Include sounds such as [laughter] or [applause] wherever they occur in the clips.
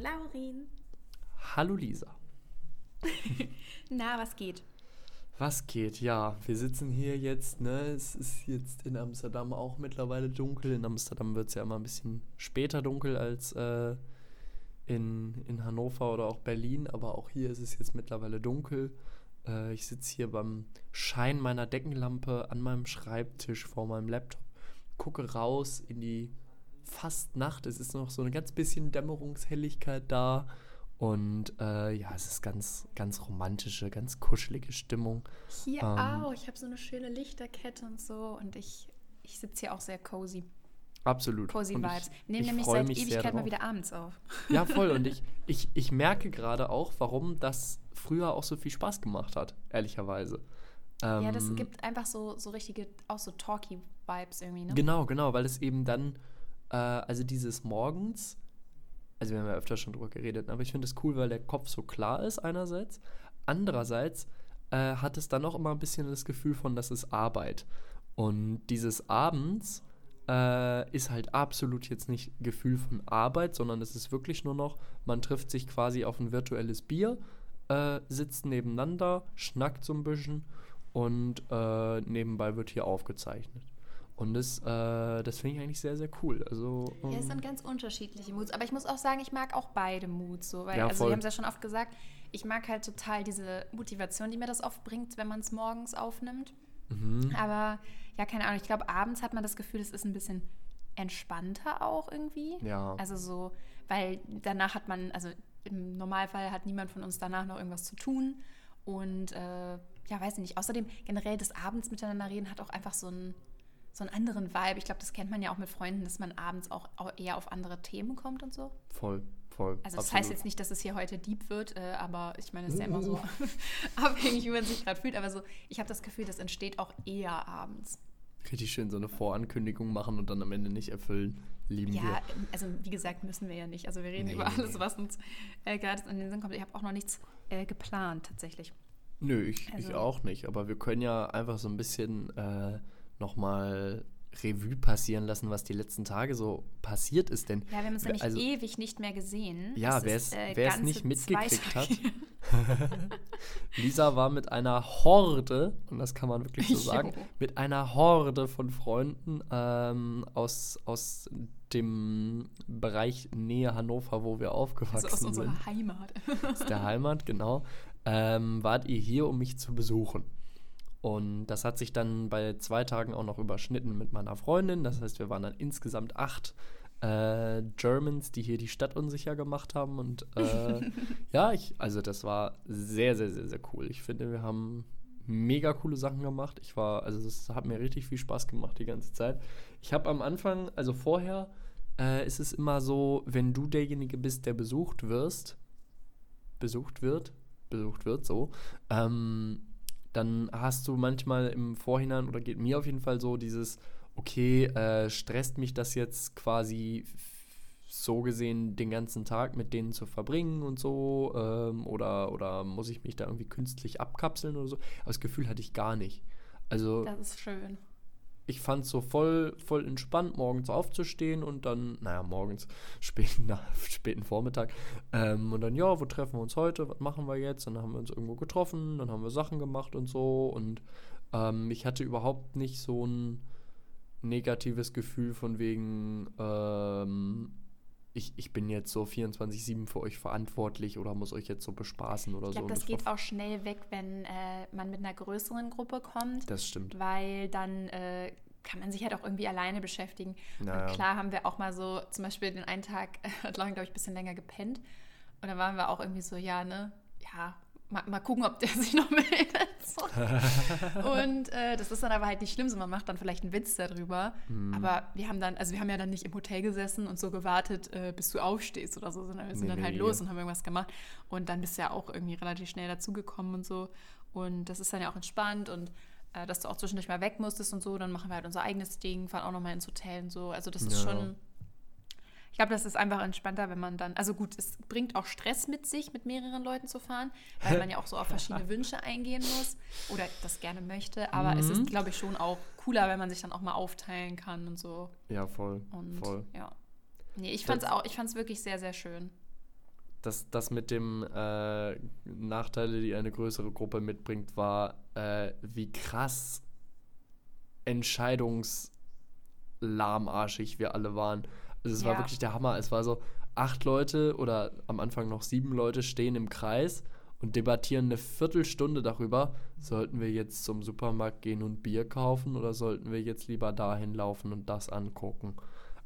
Laurin. Hallo Lisa. [laughs] Na, was geht? Was geht? Ja, wir sitzen hier jetzt, ne? Es ist jetzt in Amsterdam auch mittlerweile dunkel. In Amsterdam wird es ja immer ein bisschen später dunkel als äh, in, in Hannover oder auch Berlin, aber auch hier ist es jetzt mittlerweile dunkel. Äh, ich sitze hier beim Schein meiner Deckenlampe an meinem Schreibtisch vor meinem Laptop, gucke raus in die fast Nacht. Es ist noch so eine ganz bisschen Dämmerungshelligkeit da. Und äh, ja, es ist ganz, ganz romantische, ganz kuschelige Stimmung. Hier ähm, auch. Ich habe so eine schöne Lichterkette und so. Und ich, ich sitze hier auch sehr cozy. Absolut. Cozy und Vibes. Ich, Nehmen nämlich seit Ewigkeit mal wieder abends auf. Ja, voll. [laughs] Und ich, ich, ich merke gerade auch, warum das früher auch so viel Spaß gemacht hat, ehrlicherweise. Ähm, ja, das gibt einfach so, so richtige, auch so talky Vibes irgendwie, ne? Genau, genau, weil es eben dann, äh, also dieses Morgens, also wir haben ja öfter schon drüber geredet, aber ich finde es cool, weil der Kopf so klar ist einerseits. Andererseits äh, hat es dann auch immer ein bisschen das Gefühl von, das ist Arbeit. Und dieses Abends äh, ist halt absolut jetzt nicht Gefühl von Arbeit, sondern es ist wirklich nur noch, man trifft sich quasi auf ein virtuelles Bier, äh, sitzt nebeneinander, schnackt so ein bisschen und äh, nebenbei wird hier aufgezeichnet. Und das, äh, das finde ich eigentlich sehr, sehr cool. Also, ähm, ja, es sind ganz unterschiedliche Moods. Aber ich muss auch sagen, ich mag auch beide Moods. So, weil, ja, also, wir haben es ja schon oft gesagt, ich mag halt total diese Motivation, die mir das oft bringt, wenn man es morgens aufnimmt. Mhm. Aber ja, keine Ahnung. Ich glaube, abends hat man das Gefühl, es ist ein bisschen entspannter auch irgendwie. Ja. Also so, weil danach hat man, also im Normalfall hat niemand von uns danach noch irgendwas zu tun. Und äh, ja, weiß ich nicht. Außerdem generell das Abends miteinander reden hat auch einfach so einen, so einen anderen Vibe. Ich glaube, das kennt man ja auch mit Freunden, dass man abends auch, eher auf andere Themen kommt und so. Voll, voll. Also das absolut. heißt jetzt nicht, dass es hier heute deep wird, äh, aber ich meine, es ist ja immer so [laughs] [laughs] abhängig, wie man sich gerade fühlt. Aber so, ich habe das Gefühl, das entsteht auch eher abends. Richtig schön so eine Vorankündigung machen und dann am Ende nicht erfüllen. Lieben ja, wir. Also wie gesagt, müssen wir ja nicht. Also wir reden nee, über alles, was uns äh, gerade in den Sinn kommt. Ich habe auch noch nichts äh, geplant tatsächlich. Nö, ich, also, ich auch nicht. Aber wir können ja einfach so ein bisschen äh, nochmal Revue passieren lassen, was die letzten Tage so passiert ist. Denn, ja, wir haben uns nämlich also, ewig nicht mehr gesehen. Ja, wer es äh, nicht mitgekriegt hat. [laughs] Lisa war mit einer Horde, und das kann man wirklich so [laughs] sagen, mit einer Horde von Freunden ähm, aus, aus dem Bereich Nähe Hannover, wo wir aufgewachsen also aus sind. Aus unserer Heimat. aus der [laughs] Heimat, genau. Ähm, wart ihr hier, um mich zu besuchen. Und das hat sich dann bei zwei Tagen auch noch überschnitten mit meiner Freundin. Das heißt, wir waren dann insgesamt acht äh, Germans, die hier die Stadt unsicher gemacht haben. Und äh, [laughs] ja, ich, also das war sehr, sehr, sehr, sehr cool. Ich finde, wir haben mega coole Sachen gemacht. Ich war, also es hat mir richtig viel Spaß gemacht die ganze Zeit. Ich habe am Anfang, also vorher, äh, ist es immer so, wenn du derjenige bist, der besucht wirst, besucht wird, besucht wird, so, ähm, dann hast du manchmal im Vorhinein, oder geht mir auf jeden Fall so, dieses, okay, äh, stresst mich das jetzt quasi so gesehen den ganzen Tag mit denen zu verbringen und so, ähm, oder, oder muss ich mich da irgendwie künstlich abkapseln oder so. Aber das Gefühl hatte ich gar nicht. Also. Das ist schön ich fand es so voll, voll entspannt, morgens aufzustehen und dann, naja, morgens, [laughs] späten, na, späten Vormittag. Ähm, und dann, ja, wo treffen wir uns heute? Was machen wir jetzt? Dann haben wir uns irgendwo getroffen, dann haben wir Sachen gemacht und so. Und ähm, ich hatte überhaupt nicht so ein negatives Gefühl von wegen, ähm, ich, ich bin jetzt so 24-7 für euch verantwortlich oder muss euch jetzt so bespaßen oder ich glaub, so. Ich glaube, das geht auch schnell weg, wenn äh, man mit einer größeren Gruppe kommt. Das stimmt. Weil dann äh, kann man sich halt auch irgendwie alleine beschäftigen. Naja. Und klar haben wir auch mal so, zum Beispiel den einen Tag [laughs] hat Lauren, glaube ich, ein bisschen länger gepennt. Und dann waren wir auch irgendwie so, ja, ne, ja, mal, mal gucken, ob der [laughs] sich noch meldet. [laughs] und äh, das ist dann aber halt nicht schlimm, so man macht dann vielleicht einen Witz darüber. Mhm. Aber wir haben dann, also wir haben ja dann nicht im Hotel gesessen und so gewartet, äh, bis du aufstehst oder so, sondern wir sind nee, dann halt nee. los und haben irgendwas gemacht. Und dann bist du ja auch irgendwie relativ schnell dazugekommen und so. Und das ist dann ja auch entspannt und äh, dass du auch zwischendurch mal weg musstest und so. Dann machen wir halt unser eigenes Ding, fahren auch nochmal ins Hotel und so. Also das ist ja. schon ich glaube, das ist einfach entspannter, wenn man dann, also gut, es bringt auch Stress mit sich, mit mehreren Leuten zu fahren, weil man ja auch so auf [laughs] verschiedene Wünsche eingehen muss oder das gerne möchte. Aber mhm. es ist, glaube ich, schon auch cooler, wenn man sich dann auch mal aufteilen kann und so. Ja, voll. Und voll. ja. Nee, ich fand es auch, ich fand es wirklich sehr, sehr schön. das, das mit dem äh, Nachteile, die eine größere Gruppe mitbringt, war, äh, wie krass entscheidungslahmarschig wir alle waren. Also es ja. war wirklich der Hammer. Es war so, acht Leute oder am Anfang noch sieben Leute stehen im Kreis und debattieren eine Viertelstunde darüber, sollten wir jetzt zum Supermarkt gehen und Bier kaufen oder sollten wir jetzt lieber dahin laufen und das angucken.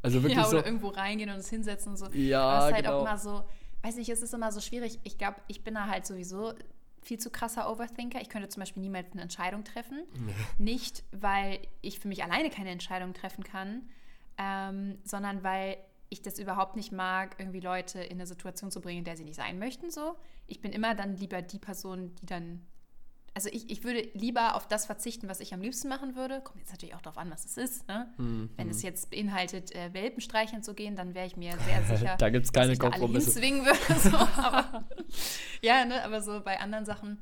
Also wirklich [laughs] ja, oder so, irgendwo reingehen und uns hinsetzen und so. Ja, Aber es ist halt genau. auch immer so, weiß nicht, es ist immer so schwierig. Ich glaube, ich bin da halt sowieso viel zu krasser Overthinker. Ich könnte zum Beispiel niemals eine Entscheidung treffen. Nee. Nicht, weil ich für mich alleine keine Entscheidung treffen kann, ähm, sondern weil ich das überhaupt nicht mag, irgendwie Leute in eine Situation zu bringen, in der sie nicht sein möchten. So. Ich bin immer dann lieber die Person, die dann. Also ich, ich würde lieber auf das verzichten, was ich am liebsten machen würde. Kommt jetzt natürlich auch darauf an, was es ist. Ne? Mhm. Wenn es jetzt beinhaltet, äh, Welpen streicheln zu gehen, dann wäre ich mir sehr [laughs] sicher, da gibt's keine dass ich Kompromisse. Da alle hinzwingen würde. [laughs] So. aber, [laughs] ja, ne? aber so bei anderen Sachen,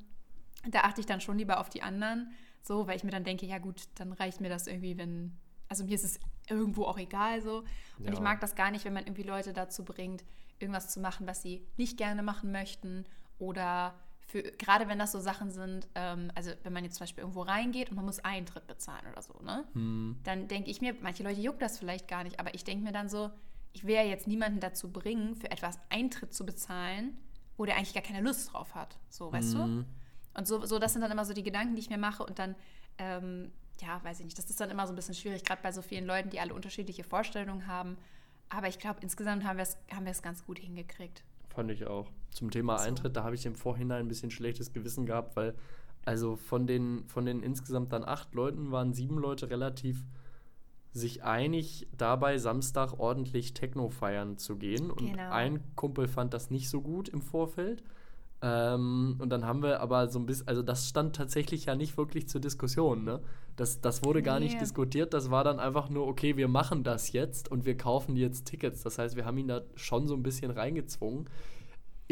da achte ich dann schon lieber auf die anderen. So, weil ich mir dann denke, ja gut, dann reicht mir das irgendwie, wenn. Also mir ist es irgendwo auch egal so. Und ja. ich mag das gar nicht, wenn man irgendwie Leute dazu bringt, irgendwas zu machen, was sie nicht gerne machen möchten oder für, gerade wenn das so Sachen sind, ähm, also wenn man jetzt zum Beispiel irgendwo reingeht und man muss Eintritt bezahlen oder so, ne? Hm. Dann denke ich mir, manche Leute juckt das vielleicht gar nicht, aber ich denke mir dann so, ich will ja jetzt niemanden dazu bringen, für etwas Eintritt zu bezahlen, wo der eigentlich gar keine Lust drauf hat. So, weißt hm. du? Und so, so, das sind dann immer so die Gedanken, die ich mir mache und dann ähm, ja, weiß ich nicht, das ist dann immer so ein bisschen schwierig, gerade bei so vielen Leuten, die alle unterschiedliche Vorstellungen haben. Aber ich glaube, insgesamt haben wir es haben ganz gut hingekriegt. Fand ich auch. Zum Thema so. Eintritt, da habe ich im Vorhinein ein bisschen schlechtes Gewissen gehabt, weil also von den, von den insgesamt dann acht Leuten waren sieben Leute relativ sich einig dabei, Samstag ordentlich Techno feiern zu gehen. Und genau. ein Kumpel fand das nicht so gut im Vorfeld. Ähm, und dann haben wir aber so ein bisschen, also das stand tatsächlich ja nicht wirklich zur Diskussion, ne? Das, das wurde gar nee. nicht diskutiert, das war dann einfach nur, okay, wir machen das jetzt und wir kaufen jetzt Tickets. Das heißt, wir haben ihn da schon so ein bisschen reingezwungen.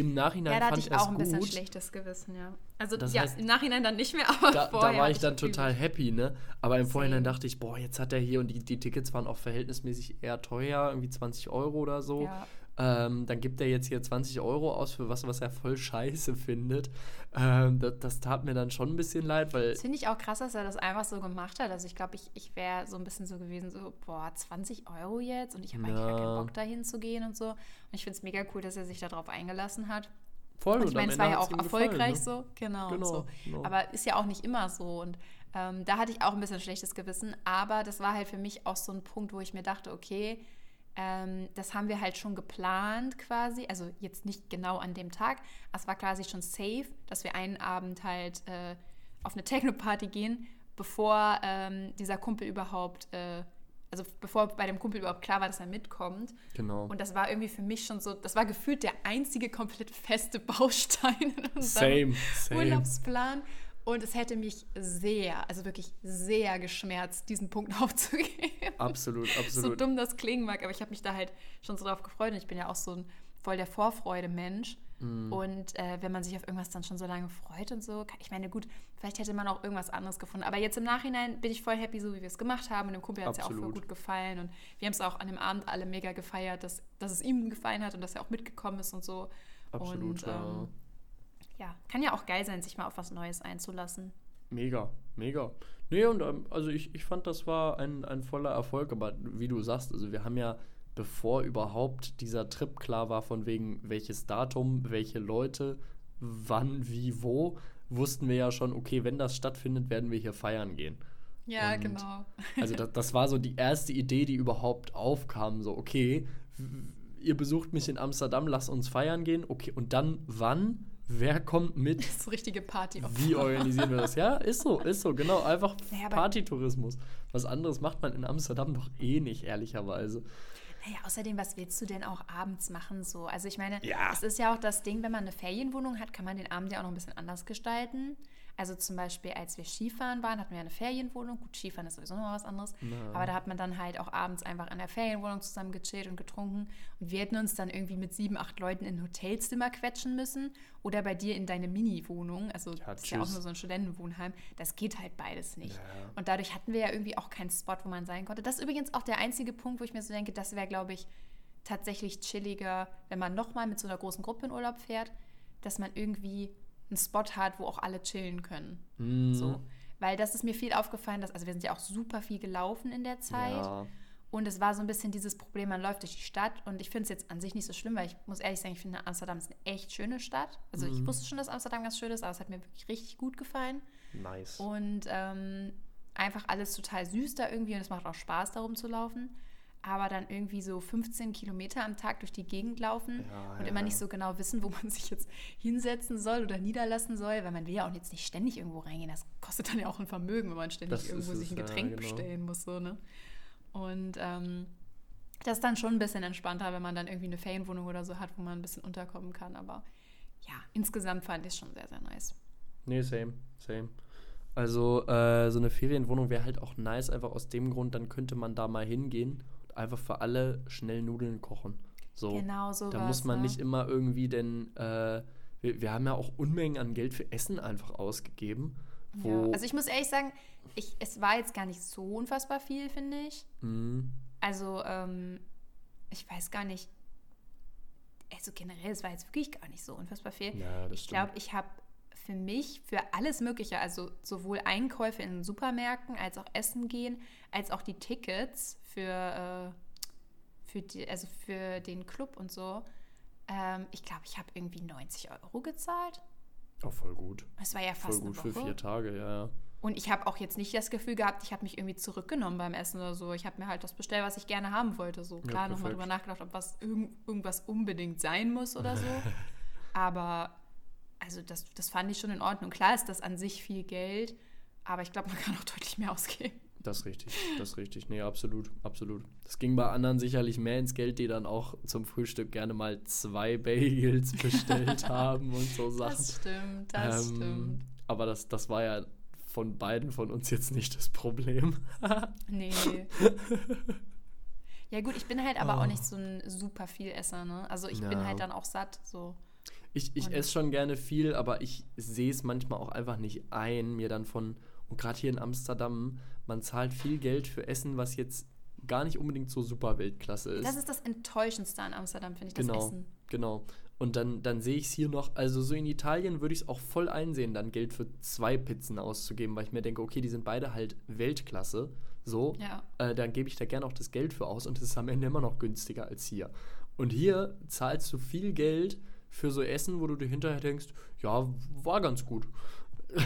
Im Nachhinein ja, da ich, ich auch ein gut. bisschen schlechtes Gewissen, ja. Also das ja, heißt, im Nachhinein dann nicht mehr, aber da, vorher. Da war ich dann total happy, ne? Aber im Vorhinein dachte ich, boah, jetzt hat er hier und die, die Tickets waren auch verhältnismäßig eher teuer, irgendwie 20 Euro oder so. Ja. Ähm, dann gibt er jetzt hier 20 Euro aus für was, was er voll scheiße findet. Ähm, das, das, tat mir dann schon ein bisschen leid, weil. Das finde ich auch krass, dass er das einfach so gemacht hat. Also ich glaube, ich, ich wäre so ein bisschen so gewesen, so, boah, 20 Euro jetzt und ich habe ja. eigentlich gar keinen Bock dahin zu gehen und so. Und ich finde es mega cool, dass er sich darauf eingelassen hat. Voll, und ich meine, es war ja auch erfolgreich gefallen, ne? so, genau. genau, so. genau, Aber ist ja auch nicht immer so. Und ähm, da hatte ich auch ein bisschen schlechtes Gewissen. Aber das war halt für mich auch so ein Punkt, wo ich mir dachte, okay, ähm, das haben wir halt schon geplant quasi, also jetzt nicht genau an dem Tag, aber es war quasi schon safe, dass wir einen Abend halt äh, auf eine Techno-Party gehen, bevor ähm, dieser Kumpel überhaupt, äh, also bevor bei dem Kumpel überhaupt klar war, dass er mitkommt. Genau. Und das war irgendwie für mich schon so, das war gefühlt der einzige komplett feste Baustein in unserem same, same. Urlaubsplan. Und es hätte mich sehr, also wirklich sehr geschmerzt, diesen Punkt [laughs] aufzugeben. Absolut, absolut. So dumm das klingen mag, aber ich habe mich da halt schon so drauf gefreut und ich bin ja auch so ein voll der Vorfreude-Mensch. Mm. Und äh, wenn man sich auf irgendwas dann schon so lange freut und so, ich meine, gut, vielleicht hätte man auch irgendwas anderes gefunden. Aber jetzt im Nachhinein bin ich voll happy, so wie wir es gemacht haben. Und dem Kumpel hat es ja auch voll gut gefallen. Und wir haben es auch an dem Abend alle mega gefeiert, dass, dass es ihm gefallen hat und dass er auch mitgekommen ist und so. Absolut, und. Ähm, ja, kann ja auch geil sein, sich mal auf was Neues einzulassen. Mega, mega. Nee, und ähm, also ich, ich fand, das war ein, ein voller Erfolg, aber wie du sagst, also wir haben ja, bevor überhaupt dieser Trip klar war, von wegen welches Datum, welche Leute, wann, wie, wo, wussten wir ja schon, okay, wenn das stattfindet, werden wir hier feiern gehen. Ja, und genau. also das, das war so die erste Idee, die überhaupt aufkam, so, okay, ihr besucht mich in Amsterdam, lasst uns feiern gehen, okay, und dann wann? Wer kommt mit? Das ist richtige Party. Wie organisieren wir das? Ja, ist so, ist so, genau. Einfach naja, Partytourismus. Was anderes macht man in Amsterdam doch eh nicht, ehrlicherweise. Naja, außerdem, was willst du denn auch abends machen? So? Also ich meine, ja. es ist ja auch das Ding, wenn man eine Ferienwohnung hat, kann man den Abend ja auch noch ein bisschen anders gestalten. Also zum Beispiel, als wir Skifahren waren, hatten wir eine Ferienwohnung. Gut, Skifahren ist sowieso noch was anderes. Ja. Aber da hat man dann halt auch abends einfach in der Ferienwohnung zusammen gechillt und getrunken. Und wir hätten uns dann irgendwie mit sieben, acht Leuten in ein Hotelzimmer quetschen müssen. Oder bei dir in deine Mini-Wohnung. Also ja, das ist ja auch nur so ein Studentenwohnheim. Das geht halt beides nicht. Ja. Und dadurch hatten wir ja irgendwie auch keinen Spot, wo man sein konnte. Das ist übrigens auch der einzige Punkt, wo ich mir so denke, das wäre, glaube ich, tatsächlich chilliger, wenn man nochmal mit so einer großen Gruppe in Urlaub fährt, dass man irgendwie einen Spot hat, wo auch alle chillen können. Mhm. So. Weil das ist mir viel aufgefallen, dass, also wir sind ja auch super viel gelaufen in der Zeit. Ja. Und es war so ein bisschen dieses Problem, man läuft durch die Stadt und ich finde es jetzt an sich nicht so schlimm, weil ich muss ehrlich sagen, ich finde Amsterdam ist eine echt schöne Stadt. Also ich Mhm. wusste schon, dass Amsterdam ganz schön ist, aber es hat mir wirklich richtig gut gefallen. Nice. Und ähm, einfach alles total süß da irgendwie und es macht auch Spaß, darum zu laufen. Aber dann irgendwie so 15 Kilometer am Tag durch die Gegend laufen Ja, und ja, immer ja. nicht so genau wissen, wo man [laughs] sich jetzt hinsetzen soll oder niederlassen soll, weil man will ja auch jetzt nicht ständig irgendwo reingehen. Das kostet dann ja auch ein Vermögen, wenn man ständig Das irgendwo sich ein ja, Getränk genau. bestellen muss. So, ne? Und ähm, das ist dann schon ein bisschen entspannter, wenn man dann irgendwie eine Ferienwohnung oder so hat, wo man ein bisschen unterkommen kann. Aber ja, insgesamt fand ich es schon sehr, sehr nice. Nee, same, same. Also, äh, so eine Ferienwohnung wäre halt auch nice, einfach aus dem Grund, dann könnte man da mal hingehen einfach für alle schnell Nudeln kochen. So. Genau so Da muss man ne? nicht immer irgendwie denn, äh, wir, wir haben ja auch Unmengen an Geld für Essen einfach ausgegeben. Ja. Also ich muss ehrlich sagen, ich, es war jetzt gar nicht so unfassbar viel, finde ich. mh, Also ähm, ich weiß gar nicht, also generell, es war jetzt wirklich gar nicht so unfassbar viel. ja, das ich glaube, ich habe für mich, für alles Mögliche, also sowohl Einkäufe in Supermärkten, als auch Essen gehen, als auch die Tickets für, äh, für, die, also für den Club und so, ähm, ich glaube, ich habe irgendwie 90 Euro gezahlt. Oh, voll gut. Das war ja Voll fast gut eine für Woche. vier Tage, ja, ja. Und ich habe auch jetzt nicht das Gefühl gehabt, ich habe mich irgendwie zurückgenommen beim Essen oder so. Ich habe mir halt das bestellt, was ich gerne haben wollte. So Ja, klar, nochmal perfekt. drüber nachgedacht, ob was irgend, irgendwas unbedingt sein muss oder so. [laughs] aber also das, das fand ich schon in Ordnung. Klar ist das an sich viel Geld, aber ich glaube, man kann auch [laughs] deutlich mehr ausgeben. Das ist richtig, das ist richtig. Nee, absolut, absolut. Das ging bei anderen sicherlich mehr ins Geld, die dann auch zum Frühstück gerne mal zwei Bagels bestellt [laughs] haben und so Sachen. Das stimmt, das Ähm, stimmt. Aber das, das war ja von beiden von uns jetzt nicht das Problem. [laughs] Nee. ja gut, ich bin halt aber Oh. auch nicht so ein super viel Esser, ne? Also ich bin Ja. halt dann auch satt, so. Ich, ich esse schon gerne viel, aber ich sehe es manchmal auch einfach nicht ein, mir dann von, und gerade hier in Amsterdam, man zahlt viel Geld für Essen, was jetzt gar nicht unbedingt so super Weltklasse ist. Das ist das Enttäuschendste an Amsterdam, finde ich, das genau, Essen. genau. Und dann, dann sehe ich es hier noch, also so in Italien würde ich es auch voll einsehen, dann Geld für zwei Pizzen auszugeben, weil ich mir denke, okay, die sind beide halt Weltklasse. So, Ja. äh, dann gebe ich da gerne auch das Geld für aus und es ist am Ende immer noch günstiger als hier. Und hier zahlst du viel Geld für so Essen, wo du dir hinterher denkst, ja, war ganz gut. [laughs]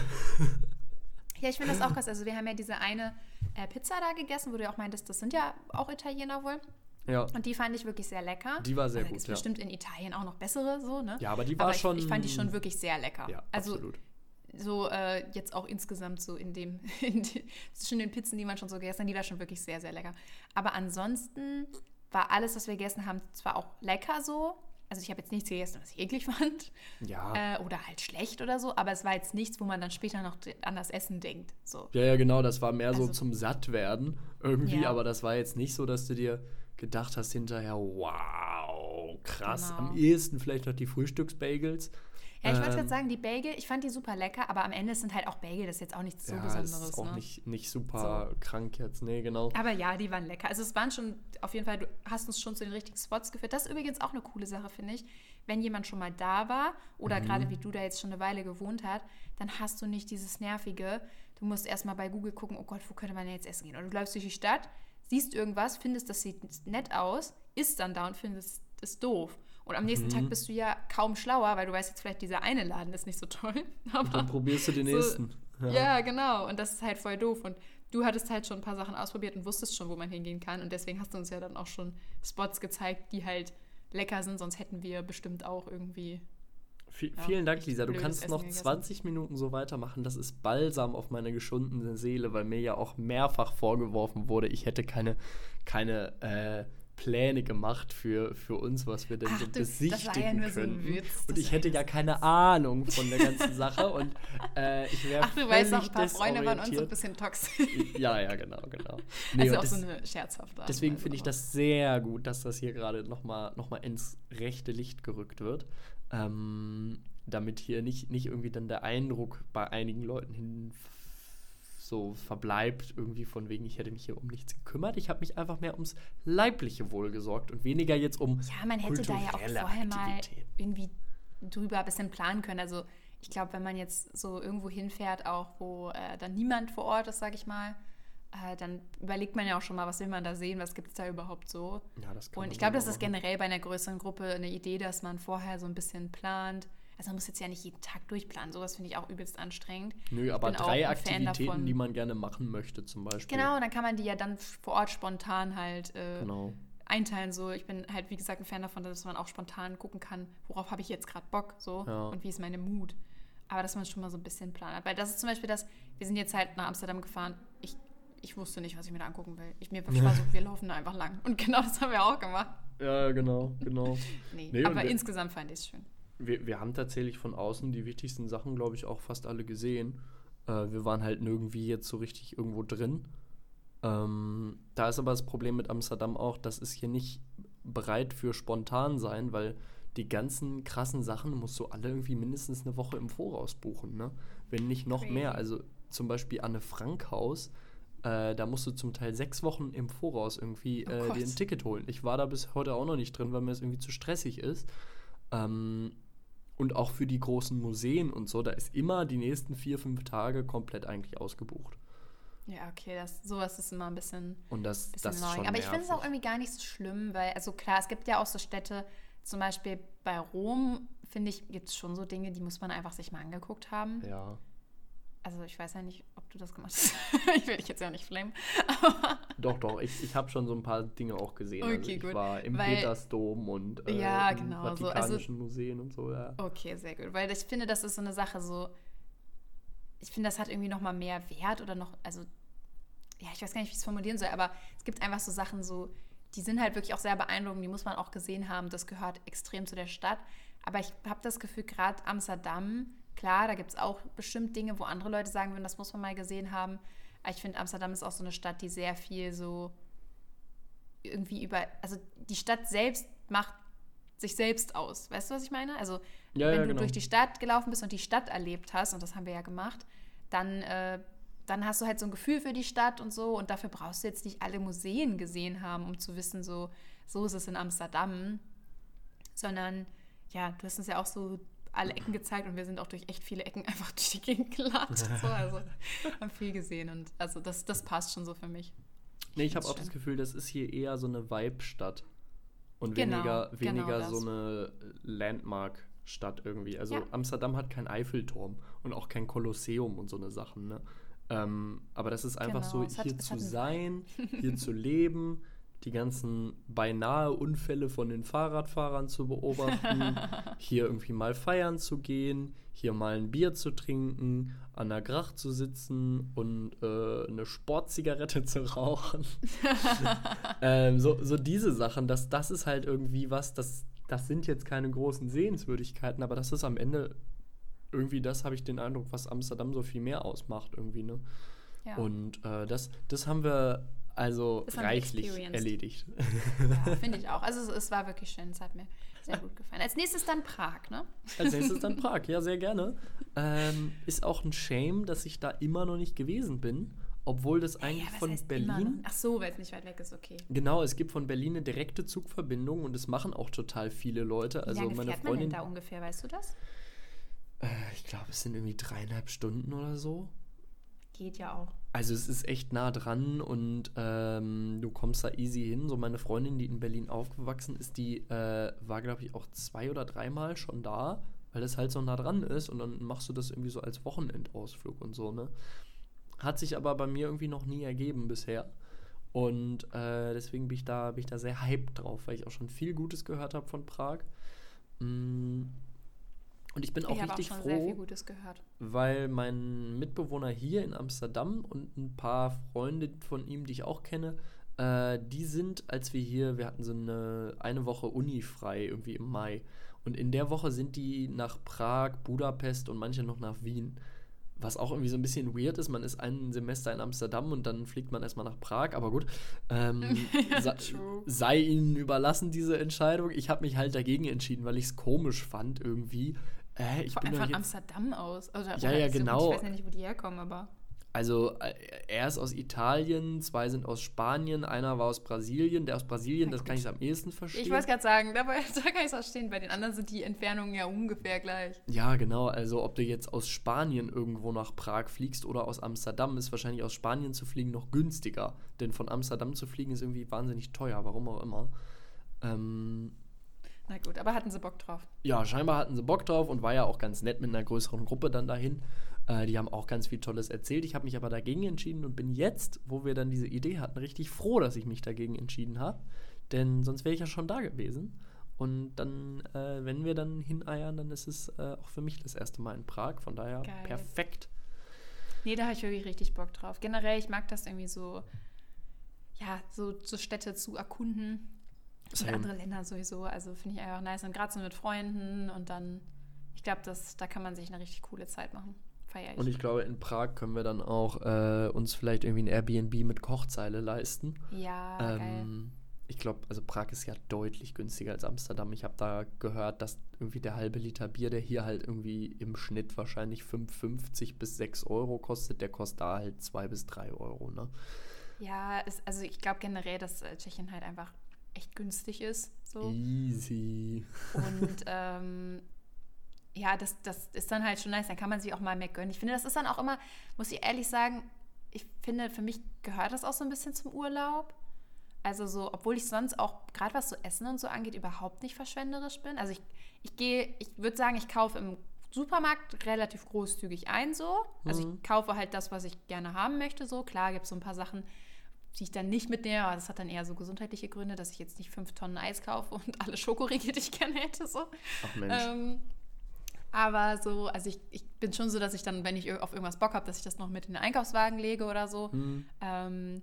Ja, ich finde das auch krass. Also wir haben ja diese eine äh, Pizza da gegessen, wo du ja auch meintest, das sind ja auch Italiener wohl. Ja, Und die fand ich wirklich sehr lecker. Die war sehr also, gut, Es ja. bestimmt in Italien auch noch bessere, so, ne? ja aber die war Aber ich, schon. ich fand die schon wirklich sehr lecker. Ja, also absolut. so äh, jetzt auch insgesamt so in dem, [laughs] in die, zwischen den Pizzen, die man schon so gegessen hat, die war schon wirklich sehr, sehr lecker. Aber ansonsten war alles, was wir gegessen haben, zwar auch lecker so. Also ich habe jetzt nichts gegessen, was ich eklig [laughs] fand. Ja. Äh, oder halt schlecht oder so, aber es war jetzt nichts, wo man dann später noch an das Essen denkt. So. Ja, ja, genau, das war mehr so Also- zum Sattwerden irgendwie, Ja. aber das war jetzt nicht so, dass du dir gedacht hast hinterher, wow, krass. Genau. Am ehesten vielleicht noch die Frühstücksbagels. Ja, ich wollte Ähm, gerade sagen, die Bagel, ich fand die super lecker, aber am Ende sind halt auch Bagel, das ist jetzt auch nichts so ja, Besonderes. ist auch ne? nicht, nicht super krank jetzt, nee, genau. Aber ja, die waren lecker. Also es waren schon, auf jeden Fall, du hast uns schon zu den richtigen Spots geführt. Das ist übrigens auch eine coole Sache, finde ich. Wenn jemand schon mal da war oder Mhm. gerade wie du da jetzt schon eine Weile gewohnt hat, dann hast du nicht dieses Nervige. Du musst erstmal bei Google gucken, oh Gott, wo könnte man denn jetzt essen gehen? Oder du läufst durch die Stadt, siehst irgendwas, findest, das sieht nett aus, isst dann da und findest es doof. Und am nächsten Mhm. Tag bist du ja kaum schlauer, weil du weißt jetzt vielleicht, dieser eine Laden ist nicht so toll. [laughs] Aber Und dann probierst du den so- nächsten. ja. genau. Und das ist halt voll doof. Und du hattest halt schon ein paar Sachen ausprobiert und wusstest schon, wo man hingehen kann. Und deswegen hast du uns ja dann auch schon Spots gezeigt, die halt lecker sind. Sonst hätten wir bestimmt auch irgendwie. V Ja, vielen Dank, Lisa. Du kannst Essen noch gegessen. 20 Minuten so weitermachen. Das ist balsam auf meine geschundene Seele, weil mir ja auch mehrfach vorgeworfen wurde, ich hätte keine, keine äh, Pläne gemacht für, für uns, was wir denn Ach so war ja besichtigen nur so. Witz, und ich hätte ja keine Ahnung von der ganzen Sache und äh, ich wäre Ach, du weißt noch, ein paar Freunde von uns so ein bisschen toxisch. Ja, ja, genau, genau. Nee, also auch das- so eine scherzhafte Art Deswegen finde ich das sehr gut, dass das hier gerade nochmal noch mal ins rechte Licht gerückt wird. Ähm, damit hier nicht, nicht irgendwie dann der Eindruck bei einigen Leuten hin so verbleibt, irgendwie von wegen, ich hätte mich hier um nichts gekümmert. Ich habe mich einfach mehr ums leibliche Wohl gesorgt und weniger jetzt um. Ja, man hätte da ja auch vorher mal irgendwie drüber ein bisschen planen können. Also ich glaube, wenn man jetzt so irgendwo hinfährt, auch wo äh, dann niemand vor Ort ist, sage ich mal, äh, dann überlegt man ja auch schon mal, was will man da sehen, was gibt es da überhaupt so. Ja, das kann Und ich glaube, das ist generell bei einer größeren Gruppe eine Idee, dass man vorher so ein bisschen plant. Also man muss jetzt ja nicht jeden Tag durchplanen. Sowas finde ich auch übelst anstrengend. Nö, aber drei Aktivitäten, die man gerne machen möchte, zum Beispiel. Genau, und dann kann man die ja dann vor Ort spontan halt äh, genau. einteilen. So, ich bin halt, wie gesagt, ein Fan davon, dass man auch spontan gucken kann, worauf habe ich jetzt gerade Bock so ja. und wie ist meine Mut. Aber dass man schon mal so ein bisschen plant. Weil das ist zum Beispiel das, wir sind jetzt halt nach Amsterdam gefahren. Ich ich wusste nicht, was ich mir da angucken will. Ich mir war [laughs] so, wir laufen da einfach lang. Und genau das haben wir auch gemacht. Ja, genau, genau. [laughs] nee, nee, aber insgesamt fand ich es schön. Wir, wir haben tatsächlich von außen die wichtigsten Sachen, glaube ich, auch fast alle gesehen. Äh, wir waren halt nirgendwie jetzt so richtig irgendwo drin. Ähm, da ist aber das Problem mit Amsterdam auch, das ist hier nicht bereit für spontan sein, weil die ganzen krassen Sachen musst du alle irgendwie mindestens eine Woche im Voraus buchen, ne? Wenn nicht noch mehr. Also zum Beispiel Anne Frank Haus äh, da musst du zum Teil sechs Wochen im Voraus irgendwie oh äh, dir ein Ticket holen. Ich war da bis heute auch noch nicht drin, weil mir das irgendwie zu stressig ist. Ähm, und auch für die großen Museen und so, da ist immer die nächsten vier, fünf Tage komplett eigentlich ausgebucht. Ja, okay, das, sowas ist immer ein bisschen. Und das, bisschen das ist schon Aber ich finde es auch irgendwie gar nicht so schlimm, weil, also klar, es gibt ja auch so Städte, zum Beispiel bei Rom, finde ich, gibt es schon so Dinge, die muss man einfach sich mal angeguckt haben. Ja. Also ich weiß ja nicht, ob du das gemacht hast. [laughs] ich will dich jetzt ja nicht flamen. doch, doch. Ich, ich habe schon so ein paar Dinge auch gesehen. Okay, also ich gut. war im Weil, Petersdom und äh, ja, genau, Vatikanischen so. also, Museen und so, ja. Okay, sehr gut. Weil ich finde, das ist so eine Sache so, ich finde, das hat irgendwie noch mal mehr Wert oder noch, also, ja, ich weiß gar nicht, wie ich es formulieren soll, aber es gibt einfach so Sachen so, die sind halt wirklich auch sehr beeindruckend, die muss man auch gesehen haben, das gehört extrem zu der Stadt. Aber ich habe das Gefühl, gerade Amsterdam Klar, da gibt es auch bestimmt Dinge, wo andere Leute sagen würden, das muss man mal gesehen haben. Aber ich finde, Amsterdam ist auch so eine Stadt, die sehr viel so irgendwie über, also die Stadt selbst macht sich selbst aus. Weißt du, was ich meine? Also, ja, wenn ja, du genau. durch die Stadt gelaufen bist und die Stadt erlebt hast, und das haben wir ja gemacht, dann, äh, dann hast du halt so ein Gefühl für die Stadt und so. Und dafür brauchst du jetzt nicht alle Museen gesehen haben, um zu wissen, so, so ist es in Amsterdam. Sondern, ja, du hast uns ja auch so alle Ecken gezeigt und wir sind auch durch echt viele Ecken [laughs] einfach durch die Gegend gelatscht. So, also [laughs] haben viel gesehen und also das, das passt schon so für mich. Nee, ich habe auch das Gefühl, das ist hier eher so eine Vibe-Stadt und genau, weniger, genau weniger genau so eine Landmark-Stadt irgendwie. Also ja. Amsterdam hat kein Eiffelturm und auch kein Kolosseum und so eine Sachen. Ne? Ähm, aber das ist einfach genau, so, hier hat, zu sein, [laughs] hier zu leben, die ganzen beinahe Unfälle von den Fahrradfahrern zu beobachten, [laughs] hier irgendwie mal feiern zu gehen, hier mal ein Bier zu trinken, an der Gracht zu sitzen und äh, eine Sportzigarette zu rauchen. [laughs] ähm, so, so diese Sachen, das, das ist halt irgendwie was, das, das sind jetzt keine großen Sehenswürdigkeiten, aber das ist am Ende irgendwie das, habe ich den Eindruck, was Amsterdam so viel mehr ausmacht irgendwie, ne? Ja. Und äh, das, das haben wir also reichlich erledigt. Ja, [laughs] finde ich auch. Also es, es, war wirklich schön. Es hat mir sehr gut gefallen. Als nächstes dann Prag, ne? Als [laughs] nächstes dann Prag, ja, sehr gerne. Ähm, ist auch ein Shame, dass ich da immer noch nicht gewesen bin. Obwohl das eigentlich ja, von Berlin. Ach so, weil es nicht weit weg ist, okay. Genau, es gibt von Berlin eine direkte Zugverbindung und das machen auch total viele Leute. Also Wie lange meine fährt Freundin. Man denn da ungefähr, weißt du das? Äh, ich glaube, es sind irgendwie dreieinhalb Stunden oder so. Geht ja auch. Also es ist echt nah dran und ähm, du kommst da easy hin. So meine Freundin, die in Berlin aufgewachsen ist, die äh, war, glaube ich, auch zwei oder dreimal schon da, weil das halt so nah dran ist und dann machst du das irgendwie so als Wochenendausflug und so, ne? Hat sich aber bei mir irgendwie noch nie ergeben bisher. Und äh, deswegen bin ich, da, bin ich da sehr hyped drauf, weil ich auch schon viel Gutes gehört habe von Prag. Mm, und ich bin auch ich richtig auch froh, weil mein Mitbewohner hier in Amsterdam und ein paar Freunde von ihm, die ich auch kenne, äh, die sind, als wir hier, wir hatten so eine, eine Woche Uni frei, irgendwie im Mai. Und in der Woche sind die nach Prag, Budapest und manche noch nach Wien. Was auch irgendwie so ein bisschen weird ist. Man ist ein Semester in Amsterdam und dann fliegt man erstmal nach Prag. Aber gut, ähm, [laughs] sei, sei ihnen überlassen, diese Entscheidung. Ich habe mich halt dagegen entschieden, weil ich es komisch fand irgendwie, äh, ich Vor bin von Amsterdam aus. Also, ja, ja, genau. Ich weiß ja nicht, wo die herkommen, aber. Also äh, er ist aus Italien, zwei sind aus Spanien, einer war aus Brasilien. Der aus Brasilien, das kann ich am ehesten verstehen. Ich wollte gerade sagen, da, [laughs] da kann ich es verstehen. Bei den anderen sind die Entfernungen ja ungefähr gleich. Ja, genau. Also ob du jetzt aus Spanien irgendwo nach Prag fliegst oder aus Amsterdam, ist wahrscheinlich aus Spanien zu fliegen noch günstiger. Denn von Amsterdam zu fliegen ist irgendwie wahnsinnig teuer, warum auch immer. Ähm, Na gut, aber hatten sie Bock drauf? Ja, scheinbar hatten sie Bock drauf und war ja auch ganz nett mit einer größeren Gruppe dann dahin. Äh, die haben auch ganz viel Tolles erzählt. Ich habe mich aber dagegen entschieden und bin jetzt, wo wir dann diese Idee hatten, richtig froh, dass ich mich dagegen entschieden habe. Denn sonst wäre ich ja schon da gewesen. Und dann, äh, wenn wir dann hineiern, dann ist es äh, auch für mich das erste Mal in Prag. Von daher Geil. perfekt. Nee, da habe ich wirklich richtig Bock drauf. Generell, ich mag das irgendwie so, ja, so, so Städte zu erkunden. Und andere Länder sowieso. Also finde ich einfach nice. Und gerade so mit Freunden und dann, ich glaube, da kann man sich eine richtig coole Zeit machen feiere ich. Und ich glaube, in Prag können wir dann auch äh, uns vielleicht irgendwie ein Airbnb mit Kochzeile leisten. Ja, ähm, geil. Ich glaube, also Prag ist ja deutlich günstiger als Amsterdam. Ich habe da gehört, dass irgendwie der halbe Liter Bier, der hier halt irgendwie im Schnitt wahrscheinlich 5,50 bis 6 Euro kostet, der kostet da halt 2 bis 3 Euro, ne? Ja, es, also ich glaube generell, dass äh, Tschechien halt einfach echt günstig ist. So. Easy. Und [laughs] ähm, ja, das, das ist dann halt schon nice. Dann kann man sich auch mal mehr gönnen. Ich finde, das ist dann auch immer, muss ich ehrlich sagen, ich finde, für mich gehört das auch so ein bisschen zum Urlaub. Also so, obwohl ich sonst auch, gerade was so Essen und so angeht, überhaupt nicht verschwenderisch bin. Also ich, ich gehe, ich würde sagen, ich kaufe im Supermarkt relativ großzügig ein so. Also mhm. ich kaufe halt das, was ich gerne haben möchte so. Klar gibt es so ein paar Sachen, die ich dann nicht mitnehme, aber das hat dann eher so gesundheitliche Gründe, dass ich jetzt nicht fünf Tonnen Eis kaufe und [laughs] alle Schokoriegel, die ich gerne hätte so. Ach Mensch. Ähm, aber so, also ich, ich bin schon so, dass ich dann, wenn ich auf irgendwas Bock habe, dass ich das noch mit in den Einkaufswagen lege oder so. Mhm. Ähm,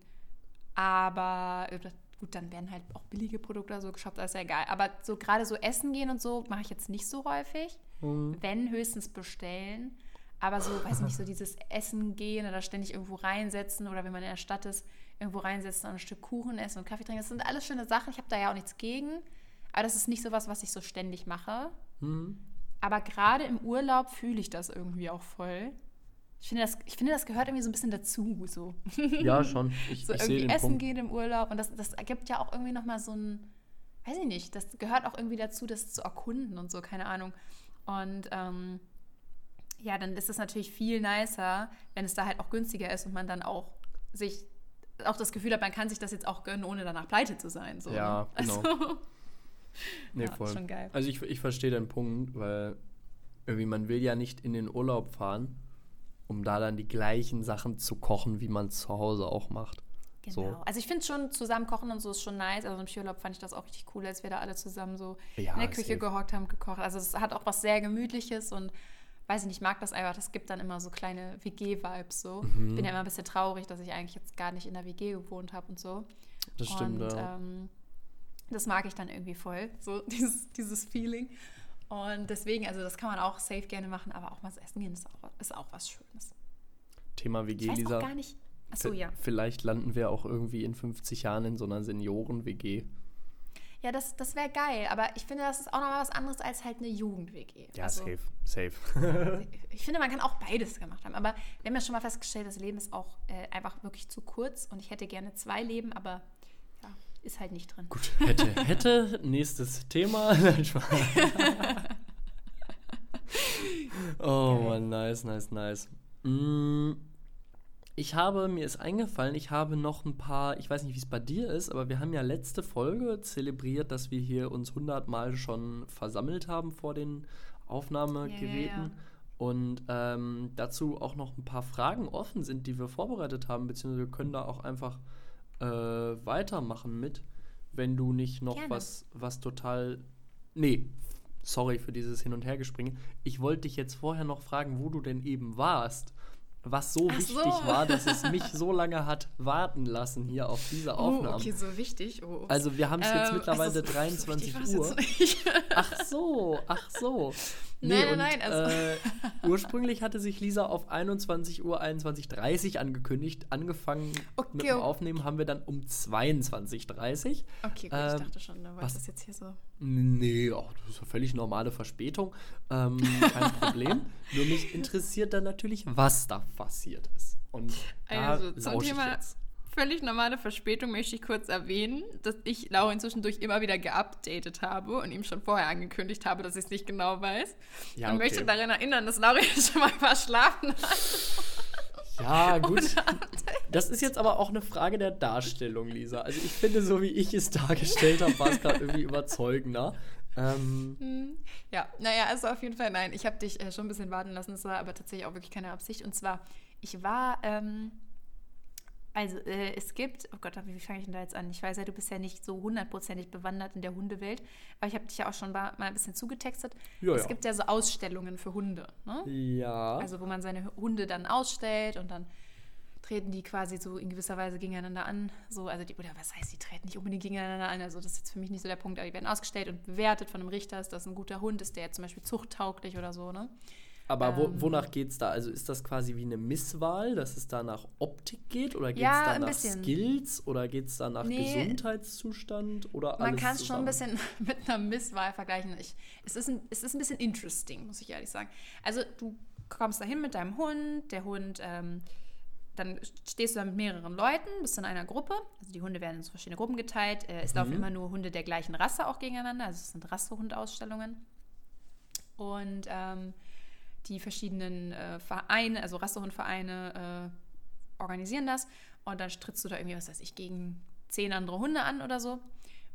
aber äh, gut, dann werden halt auch billige Produkte so geshoppt, das ist ja egal. Aber so gerade so essen gehen und so mache ich jetzt nicht so häufig. Mhm. Wenn höchstens bestellen. Aber so, weiß ich nicht, so dieses Essen gehen oder ständig irgendwo reinsetzen oder wenn man in der Stadt ist, irgendwo reinsetzen und ein Stück Kuchen essen und Kaffee trinken. Das sind alles schöne Sachen. Ich habe da ja auch nichts gegen. Aber das ist nicht so was, was ich so ständig mache. Mhm. Aber gerade im Urlaub fühle ich das irgendwie auch voll. Ich finde, das, ich finde, das gehört irgendwie so ein bisschen dazu. So. [laughs] Ja, schon. Ich, so ich irgendwie essen Punkt. gehen im Urlaub. Und das, das ergibt ja auch irgendwie nochmal so ein, weiß ich nicht, das gehört auch irgendwie dazu, das zu erkunden und so, keine Ahnung. Und ähm, ja, dann ist es natürlich viel nicer, wenn es da halt auch günstiger ist und man dann auch sich auch das Gefühl hat, man kann sich das jetzt auch gönnen, ohne danach pleite zu sein. So, ja, ne? genau. Also, [laughs] [laughs] Nee, ja, voll. Schon geil. Also ich, ich verstehe den Punkt, weil irgendwie man will ja nicht in den Urlaub fahren, um da dann die gleichen Sachen zu kochen, wie man es zu Hause auch macht. Genau. So. Also ich finde schon, zusammen kochen und so ist schon nice. Also im Skiurlaub fand ich das auch richtig cool, als wir da alle zusammen so ja, in der Küche safe. gehockt haben, gekocht. Also es hat auch was sehr Gemütliches und weiß ich nicht, ich mag das einfach. Das gibt dann immer so kleine WG-Vibes so. Mhm. Bin ja immer ein bisschen traurig, dass ich eigentlich jetzt gar nicht in der WG gewohnt habe und so. Das stimmt, und, ja. Ähm, das mag ich dann irgendwie voll, so [laughs] dieses, dieses Feeling. Und deswegen, also das kann man auch safe gerne machen, aber auch mal essen gehen ist auch, ist auch was Schönes. Thema WG, ich weiß Lisa. Auch gar nicht. Achso, ja. Vielleicht landen wir auch irgendwie in 50 Jahren in so einer Senioren-WG. Ja, das, das wäre geil, aber ich finde, das ist auch nochmal was anderes als halt eine Jugend-WG. Ja, also, safe, safe. [laughs] ich finde, man kann auch beides gemacht haben, aber wir haben ja schon mal festgestellt, das Leben ist auch äh, einfach wirklich zu kurz und ich hätte gerne zwei Leben, aber ist halt nicht drin. Gut, hätte, hätte, [laughs] nächstes Thema. [laughs] oh man, nice, nice, nice. Mm, ich habe, mir ist eingefallen, ich habe noch ein paar, ich weiß nicht, wie es bei dir ist, aber wir haben ja letzte Folge zelebriert, dass wir hier uns hundertmal schon versammelt haben vor den Aufnahmegeräten. Ja, ja, ja. Und ähm, dazu auch noch ein paar Fragen offen sind, die wir vorbereitet haben, beziehungsweise wir können da auch einfach äh, weitermachen mit, wenn du nicht noch was, was total. Nee, sorry für dieses Hin- und Hergespringen. Ich wollte dich jetzt vorher noch fragen, wo du denn eben warst. Was so Ach wichtig so. war, dass es mich [laughs] so lange hat warten lassen hier auf diese Aufnahme. Oh, okay, so wichtig. Oh, also wir haben es jetzt ähm, mittlerweile also, 23 so Uhr. [laughs] Ach so, ach so. Nee, nein, und, nein, also. Äh, [laughs] ursprünglich hatte sich Lisa auf 21 Uhr 21.30 Uhr angekündigt. Angefangen okay, mit dem Aufnehmen haben wir dann um 22.30 Uhr. Okay, gut, ähm, ich dachte schon, da war das jetzt hier so. Nee, oh, das ist eine völlig normale Verspätung. Ähm, kein Problem. Nur mich interessiert dann natürlich, was da passiert ist. Und also zum Thema völlig normale Verspätung möchte ich kurz erwähnen, dass ich Laura zwischendurch immer wieder geupdatet habe und ihm schon vorher angekündigt habe, dass ich es nicht genau weiß. Ja, und okay. möchte daran erinnern, dass Laura [laughs] schon mal verschlafen hat. Ja, [laughs] gut. Das ist jetzt aber auch eine Frage der Darstellung, Lisa. Also ich finde, so wie ich es dargestellt habe, war es gerade irgendwie überzeugender. Ähm, hm. ja, naja, also auf jeden Fall nein. Ich habe dich äh, schon ein bisschen warten lassen. Das war aber tatsächlich auch wirklich keine Absicht. Und zwar, ich war, ähm, also äh, es gibt, oh Gott, wie fange ich denn da jetzt an? Ich weiß ja, du bist ja nicht so hundertprozentig bewandert in der Hundewelt, aber ich habe dich ja auch schon mal ein bisschen zugetextet. Ja, es ja. gibt ja so Ausstellungen für Hunde, ne? Ja. Also wo man seine Hunde dann ausstellt und dann treten die quasi so in gewisser Weise gegeneinander an. So, also die, oder was heißt, die treten nicht unbedingt gegeneinander an. Also das ist jetzt für mich nicht so der Punkt, aber die werden ausgestellt und bewertet von einem Richter, ist das ein guter Hund, ist der zum Beispiel zuchttauglich oder so, ne? Aber wo, ähm, wonach geht es da? Also ist das quasi wie eine Misswahl, dass es da nach Optik geht? Oder geht es ja, da nach bisschen. Skills? Oder geht es da nach nee, Gesundheitszustand? Oder man kann es schon ein bisschen [laughs] mit einer Misswahl vergleichen. Ich, es, ist ein, es ist ein bisschen interesting, muss ich ehrlich sagen. Also du kommst da hin mit deinem Hund, der Hund ähm, dann stehst du da mit mehreren Leuten, bist in einer Gruppe. Also die Hunde werden in verschiedene Gruppen geteilt. Äh, es mhm. laufen immer nur Hunde der gleichen Rasse auch gegeneinander. Also es sind Rassehundausstellungen. Und ähm, die verschiedenen äh, Vereine, also Rassehundvereine, äh, organisieren das. Und dann trittst du da irgendwie, was weiß ich, gegen zehn andere Hunde an oder so.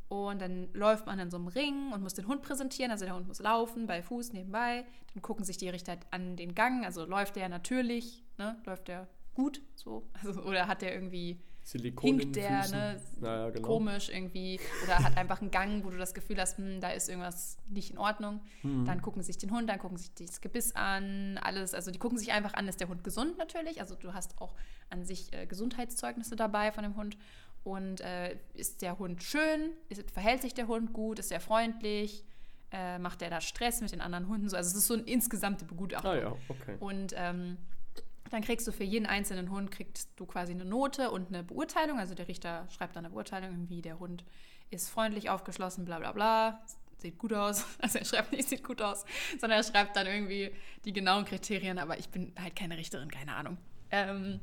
Und dann läuft man in so einem Ring und muss den Hund präsentieren. Also der Hund muss laufen, bei Fuß nebenbei. Dann gucken sich die Richter an den Gang. Also läuft der natürlich, ne? läuft der gut, so. Also, oder hat der irgendwie Silikon hinkt der, ne, naja, genau. komisch irgendwie oder hat einfach einen Gang, wo du das Gefühl hast, hm, da ist irgendwas nicht in Ordnung. Hm. Dann gucken sie sich den Hund, dann gucken sie sich das Gebiss an, alles. Also die gucken sich einfach an, ist der Hund gesund natürlich. Also du hast auch an sich äh, Gesundheitszeugnisse dabei von dem Hund. Und äh, ist der Hund schön? Ist, verhält sich der Hund gut? Ist er freundlich? Äh, macht er da Stress mit den anderen Hunden? So, also es ist so eine insgesamte Begutachtung. Ah ja, okay. Und ähm, dann kriegst du für jeden einzelnen Hund kriegst du quasi eine Note und eine Beurteilung. Also der Richter schreibt dann eine Beurteilung, wie der Hund ist freundlich, aufgeschlossen, bla bla bla, sieht gut aus. [laughs] Also er schreibt nicht, sieht gut aus, sondern er schreibt dann irgendwie die genauen Kriterien, aber ich bin halt keine Richterin, keine Ahnung. Ähm,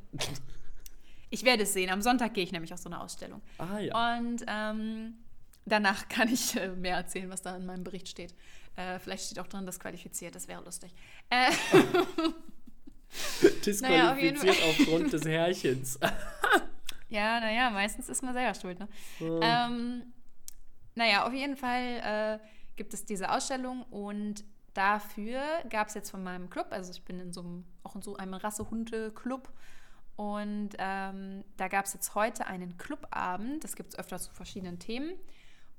ich werde es sehen. Am Sonntag gehe ich nämlich auf so eine Ausstellung. Ah, ja. Und ähm, danach [laughs] kann ich äh, mehr erzählen, was da in meinem Bericht steht. Äh, vielleicht steht auch drin, das qualifiziert, das wäre lustig. Äh, [laughs] Disqualifiziert [laughs] naja, auf aufgrund des [laughs] Herrchens. ja, naja, meistens ist man selber schuld. Ne? Oh. Ähm, naja, auf jeden Fall äh, gibt es diese Ausstellung und dafür gab es jetzt von meinem Club, also ich bin in so einem, auch in so einem Rassehunde-Club und ähm, da gab es jetzt heute einen Clubabend, das gibt es öfter zu verschiedenen Themen.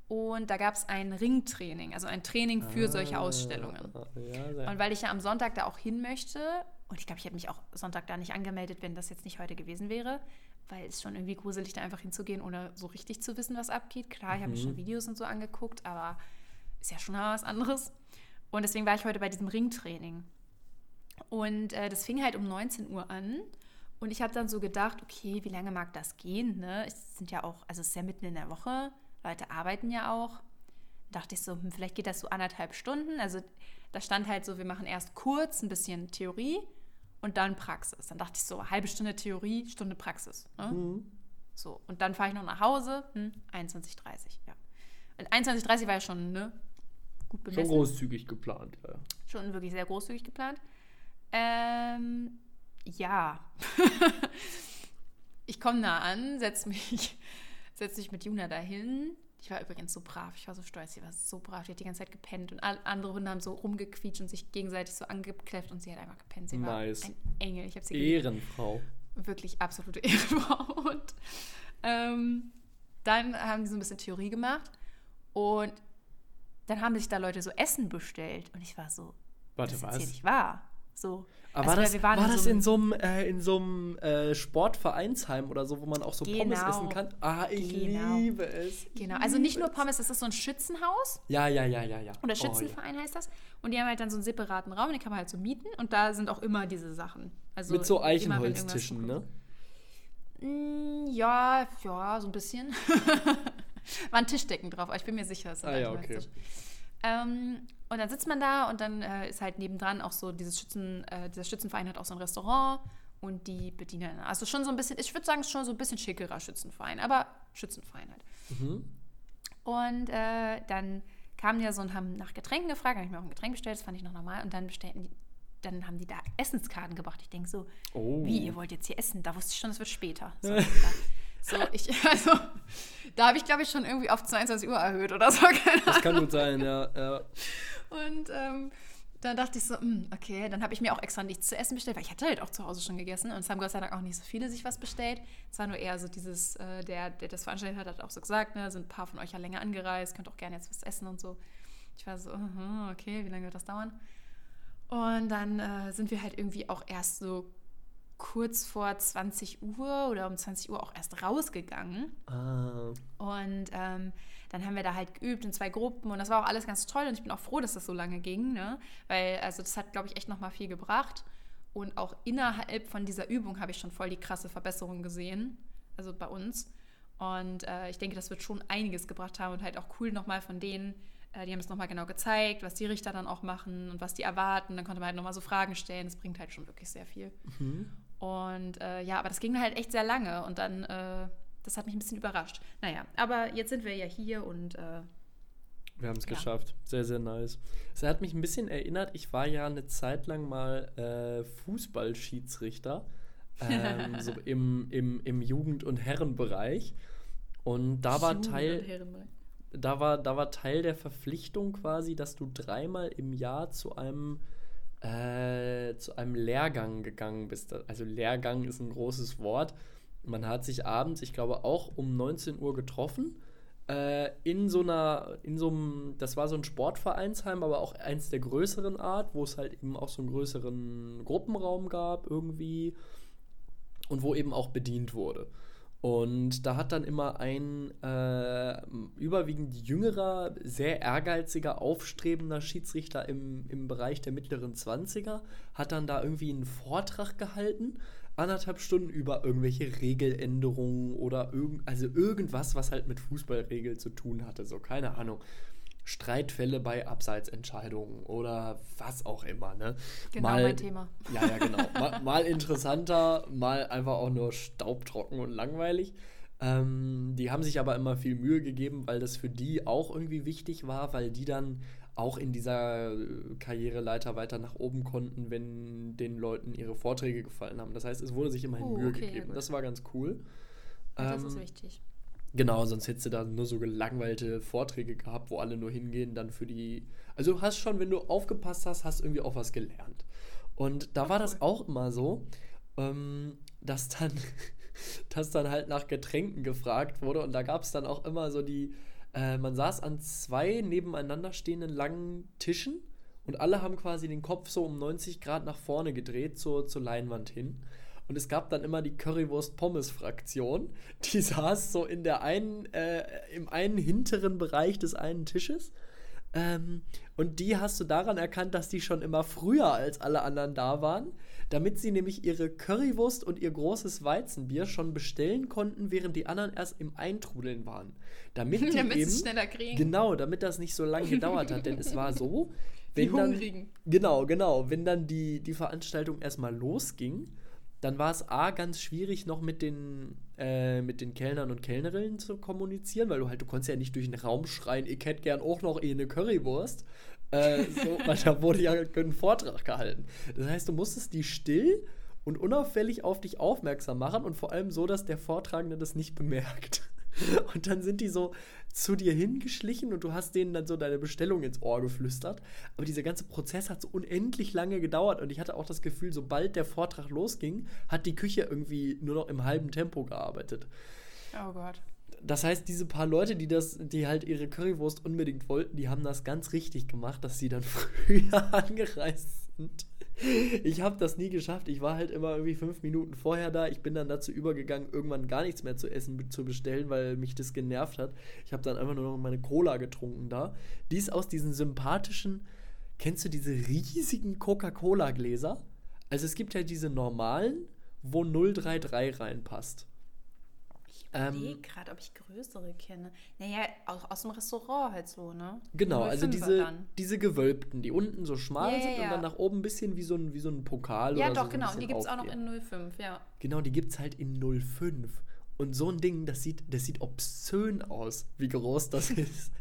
Und da gab es ein Ringtraining, also ein Training für ah, solche Ausstellungen. Ja, und weil ich ja am Sonntag da auch hin möchte, und ich glaube, ich hätte mich auch Sonntag da nicht angemeldet, wenn das jetzt nicht heute gewesen wäre, weil es schon irgendwie gruselig, da einfach hinzugehen, ohne so richtig zu wissen, was abgeht. Klar, ich habe mir schon mhm. Videos und so angeguckt, aber ist ja schon was anderes. Und deswegen war ich heute bei diesem Ringtraining. Und äh, das fing halt um 19 Uhr an. Und ich habe dann so gedacht, okay, wie lange mag das gehen? Ne? Es sind ja auch, also es ist ja mitten in der Woche, Leute arbeiten ja auch. Da dachte ich so, hm, vielleicht geht das so anderthalb Stunden. Also da stand halt so, wir machen erst kurz ein bisschen Theorie und dann Praxis. Dann dachte ich so, halbe Stunde Theorie, Stunde Praxis. Ne? Mhm. So, und dann fahre ich noch nach Hause, hm, 21.30 ja. 21.30 war ja schon ne, gut bemessen. Schon großzügig geplant, ja. Schon wirklich sehr großzügig geplant. Ähm, ja. [laughs] ich komme da an, setze mich, setz mich [laughs] mit Juna dahin. Ich war übrigens so brav, ich war so stolz, sie war so brav, die hat die ganze Zeit gepennt und andere Hunde haben so rumgequietscht und sich gegenseitig so angekläfft und sie hat einfach gepennt. Sie nice. war ein Engel. Ich habe sie Ehrenfrau. Geliebt. Wirklich absolute [laughs] Ehrenfrau. Und ähm, dann haben die so ein bisschen Theorie gemacht und dann haben sich da Leute so Essen bestellt und ich war so, Warte, das was? nicht wahr. So. Aber also, war das, war das in so einem, äh, in so einem äh, Sportvereinsheim oder so, wo man auch so genau. Pommes essen kann? Ah, ich genau. liebe es. Genau, also nicht nur Pommes, das ist so ein Schützenhaus. Ja, ja, ja, ja, ja. Oder Schützenverein oh, ja. heißt das. Und die haben halt dann so einen separaten Raum, den kann man halt so mieten und da sind auch immer diese Sachen. Also Mit so Eichenholztischen, ne? Mm, ja, ja, so ein bisschen. [laughs] Waren Tischdecken drauf, aber ich bin mir sicher, es ein ah, ja, okay. Ähm, und dann sitzt man da und dann äh, ist halt nebendran auch so dieses Schützen, äh, dieser Schützenverein hat auch so ein Restaurant und die bedienen. Also schon so ein bisschen, ich würde sagen, schon so ein bisschen schickerer Schützenverein, aber Schützenverein halt. Mhm. Und äh, dann kamen ja so und haben nach Getränken gefragt, habe ich mir auch ein Getränk bestellt, das fand ich noch normal. Und dann bestellten die, dann haben die da Essenskarten gebracht. Ich denke so, oh. wie, ihr wollt jetzt hier essen? Da wusste ich schon, es wird später. So, [laughs] so ich, [laughs] also, da habe ich, glaube ich, schon irgendwie auf 22 Uhr erhöht oder so. [laughs] Keine das kann gut sein, ja. ja. Und ähm, dann dachte ich so, mh, hm, okay, dann habe ich mir auch extra nichts zu essen bestellt, weil ich hatte halt auch zu Hause schon gegessen und es haben Gott sei Dank auch nicht so viele sich was bestellt. Es war nur eher so dieses, äh, der, der das veranstaltet hat, hat auch so gesagt, ne, sind ein paar von euch ja länger angereist, könnt auch gerne jetzt was essen und so. Ich war so, -huh, okay, wie lange wird das dauern? Und dann äh, sind wir halt irgendwie auch erst so kurz vor 20 Uhr oder um 20 Uhr auch erst rausgegangen. Ah. Und ähm, dann haben wir da halt geübt in zwei Gruppen und das war auch alles ganz toll und ich bin auch froh, dass das so lange ging, ne? weil also das hat, glaube ich, echt nochmal viel gebracht. Und auch innerhalb von dieser Übung habe ich schon voll die krasse Verbesserung gesehen, also bei uns. Und äh, ich denke, das wird schon einiges gebracht haben und halt auch cool nochmal von denen, äh, die haben es nochmal genau gezeigt, was die Richter dann auch machen und was die erwarten. Dann konnte man halt nochmal so Fragen stellen. Das bringt halt schon wirklich sehr viel. Mhm. Und äh, ja, aber das ging halt echt sehr lange und dann, äh, das hat mich ein bisschen überrascht. Naja, aber jetzt sind wir ja hier und äh, wir haben es ja. geschafft. Sehr, sehr nice. Es hat mich ein bisschen erinnert, ich war ja eine Zeit lang mal äh, Fußballschiedsrichter. Ähm, [laughs] so im, im, im Jugend- und Herrenbereich. Und da war Jugend Teil. Da war, da war Teil der Verpflichtung quasi, dass du dreimal im Jahr zu einem äh, zu einem Lehrgang gegangen bist. Also Lehrgang ist ein großes Wort. Man hat sich abends, ich glaube auch um 19 Uhr getroffen. Äh, in so einer, in so einem, das war so ein Sportvereinsheim, aber auch eins der größeren Art, wo es halt eben auch so einen größeren Gruppenraum gab irgendwie und wo eben auch bedient wurde. Und da hat dann immer ein äh, überwiegend jüngerer, sehr ehrgeiziger, aufstrebender Schiedsrichter im, im Bereich der mittleren 20er, hat dann da irgendwie einen Vortrag gehalten, anderthalb Stunden über irgendwelche Regeländerungen oder irgend, also irgendwas, was halt mit Fußballregeln zu tun hatte, so keine Ahnung. Streitfälle bei Abseitsentscheidungen oder was auch immer. Ne? Genau mal, mein Thema. Ja, ja, genau. [laughs] mal, mal, interessanter, mal einfach auch nur staubtrocken und langweilig. Ähm, die haben sich aber immer viel Mühe gegeben, weil das für die auch irgendwie wichtig war, weil die dann auch in dieser äh, Karriereleiter weiter nach oben konnten, wenn den Leuten ihre Vorträge gefallen haben. Das heißt, es wurde sich immerhin oh, Mühe okay, gegeben. Ja, das war ganz cool. das ähm, ist wichtig. Genau, sonst hättest du da nur so gelangweilte Vorträge gehabt, wo alle nur hingehen, dann für die. Also du hast schon, wenn du aufgepasst hast, hast irgendwie auch was gelernt. Und da war das auch immer so, ähm, dass dann, [laughs] dass dann halt nach Getränken gefragt wurde und da gab es dann auch immer so die, äh, man saß an zwei nebeneinander stehenden langen Tischen und alle haben quasi den Kopf so um 90 Grad nach vorne gedreht zur, zur Leinwand hin. Und es gab dann immer die Currywurst-Pommes-Fraktion. Die [laughs] saß so in der einen, äh, im einen hinteren Bereich des einen Tisches. Ähm, und die hast du daran erkannt, dass die schon immer früher als alle anderen da waren, damit sie nämlich ihre Currywurst und ihr großes Weizenbier schon bestellen konnten, während die anderen erst im Eintrudeln waren. Damit [laughs] die damit eben, schneller kriegen. Genau, damit das nicht so lange gedauert hat. Denn es war so, [laughs] wenn die dann, genau, genau, wenn dann die, die Veranstaltung erstmal losging, dann war es A, ganz schwierig, noch mit den, äh, mit den Kellnern und Kellnerinnen zu kommunizieren, weil du halt, du konntest ja nicht durch den Raum schreien, ich hätte gern auch noch eh eine Currywurst. Äh, so, [laughs] weil da wurde ja ein Vortrag gehalten. Das heißt, du musstest die still und unauffällig auf dich aufmerksam machen und vor allem so, dass der Vortragende das nicht bemerkt. [laughs] Und dann sind die so zu dir hingeschlichen und du hast denen dann so deine Bestellung ins Ohr geflüstert. Aber dieser ganze Prozess hat so unendlich lange gedauert und ich hatte auch das Gefühl, sobald der Vortrag losging, hat die Küche irgendwie nur noch im halben Tempo gearbeitet. Oh Gott. Das heißt, diese paar Leute, die das, die halt ihre Currywurst unbedingt wollten, die haben das ganz richtig gemacht, dass sie dann [laughs] früher angereist sind. Ich habe das nie geschafft. Ich war halt immer irgendwie fünf Minuten vorher da. Ich bin dann dazu übergegangen, irgendwann gar nichts mehr zu essen zu bestellen, weil mich das genervt hat. Ich habe dann einfach nur noch meine Cola getrunken da. Die ist aus diesen sympathischen, kennst du diese riesigen Coca-Cola-Gläser? Also es gibt ja diese normalen, wo 033 reinpasst. Ähm, gerade, ob ich größere kenne. Naja, auch aus dem Restaurant halt so, ne? Genau, also diese, diese gewölbten, die unten so schmal ja, sind ja, und dann nach oben ein bisschen wie so ein, wie so ein Pokal ja, oder doch, so. Ja, doch, genau. Die gibt es auch noch in 05, ja. Genau, die gibt es halt in 05. Und so ein Ding, das sieht, das sieht obszön aus, wie groß das [laughs] ist.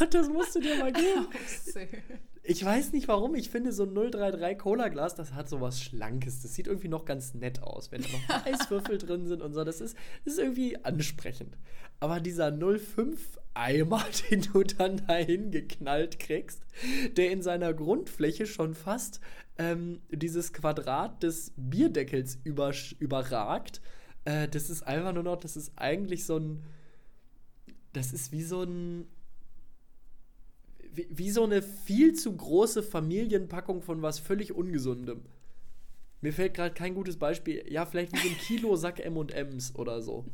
und das musst du dir mal geben. [laughs] obszön. Ich weiß nicht warum, ich finde so ein 033 Cola-Glas, das hat so was Schlankes. Das sieht irgendwie noch ganz nett aus, wenn da noch [laughs] Eiswürfel drin sind und so. Das ist, das ist irgendwie ansprechend. Aber dieser 05 Eimer, [laughs] den du dann dahin geknallt kriegst, der in seiner Grundfläche schon fast ähm, dieses Quadrat des Bierdeckels über, überragt, äh, das ist einfach nur noch, das ist eigentlich so ein, das ist wie so ein wie, wie so eine viel zu große Familienpackung von was völlig Ungesundem. Mir fällt gerade kein gutes Beispiel. Ja, vielleicht wie so ein Kilo Sack M&M's oder so.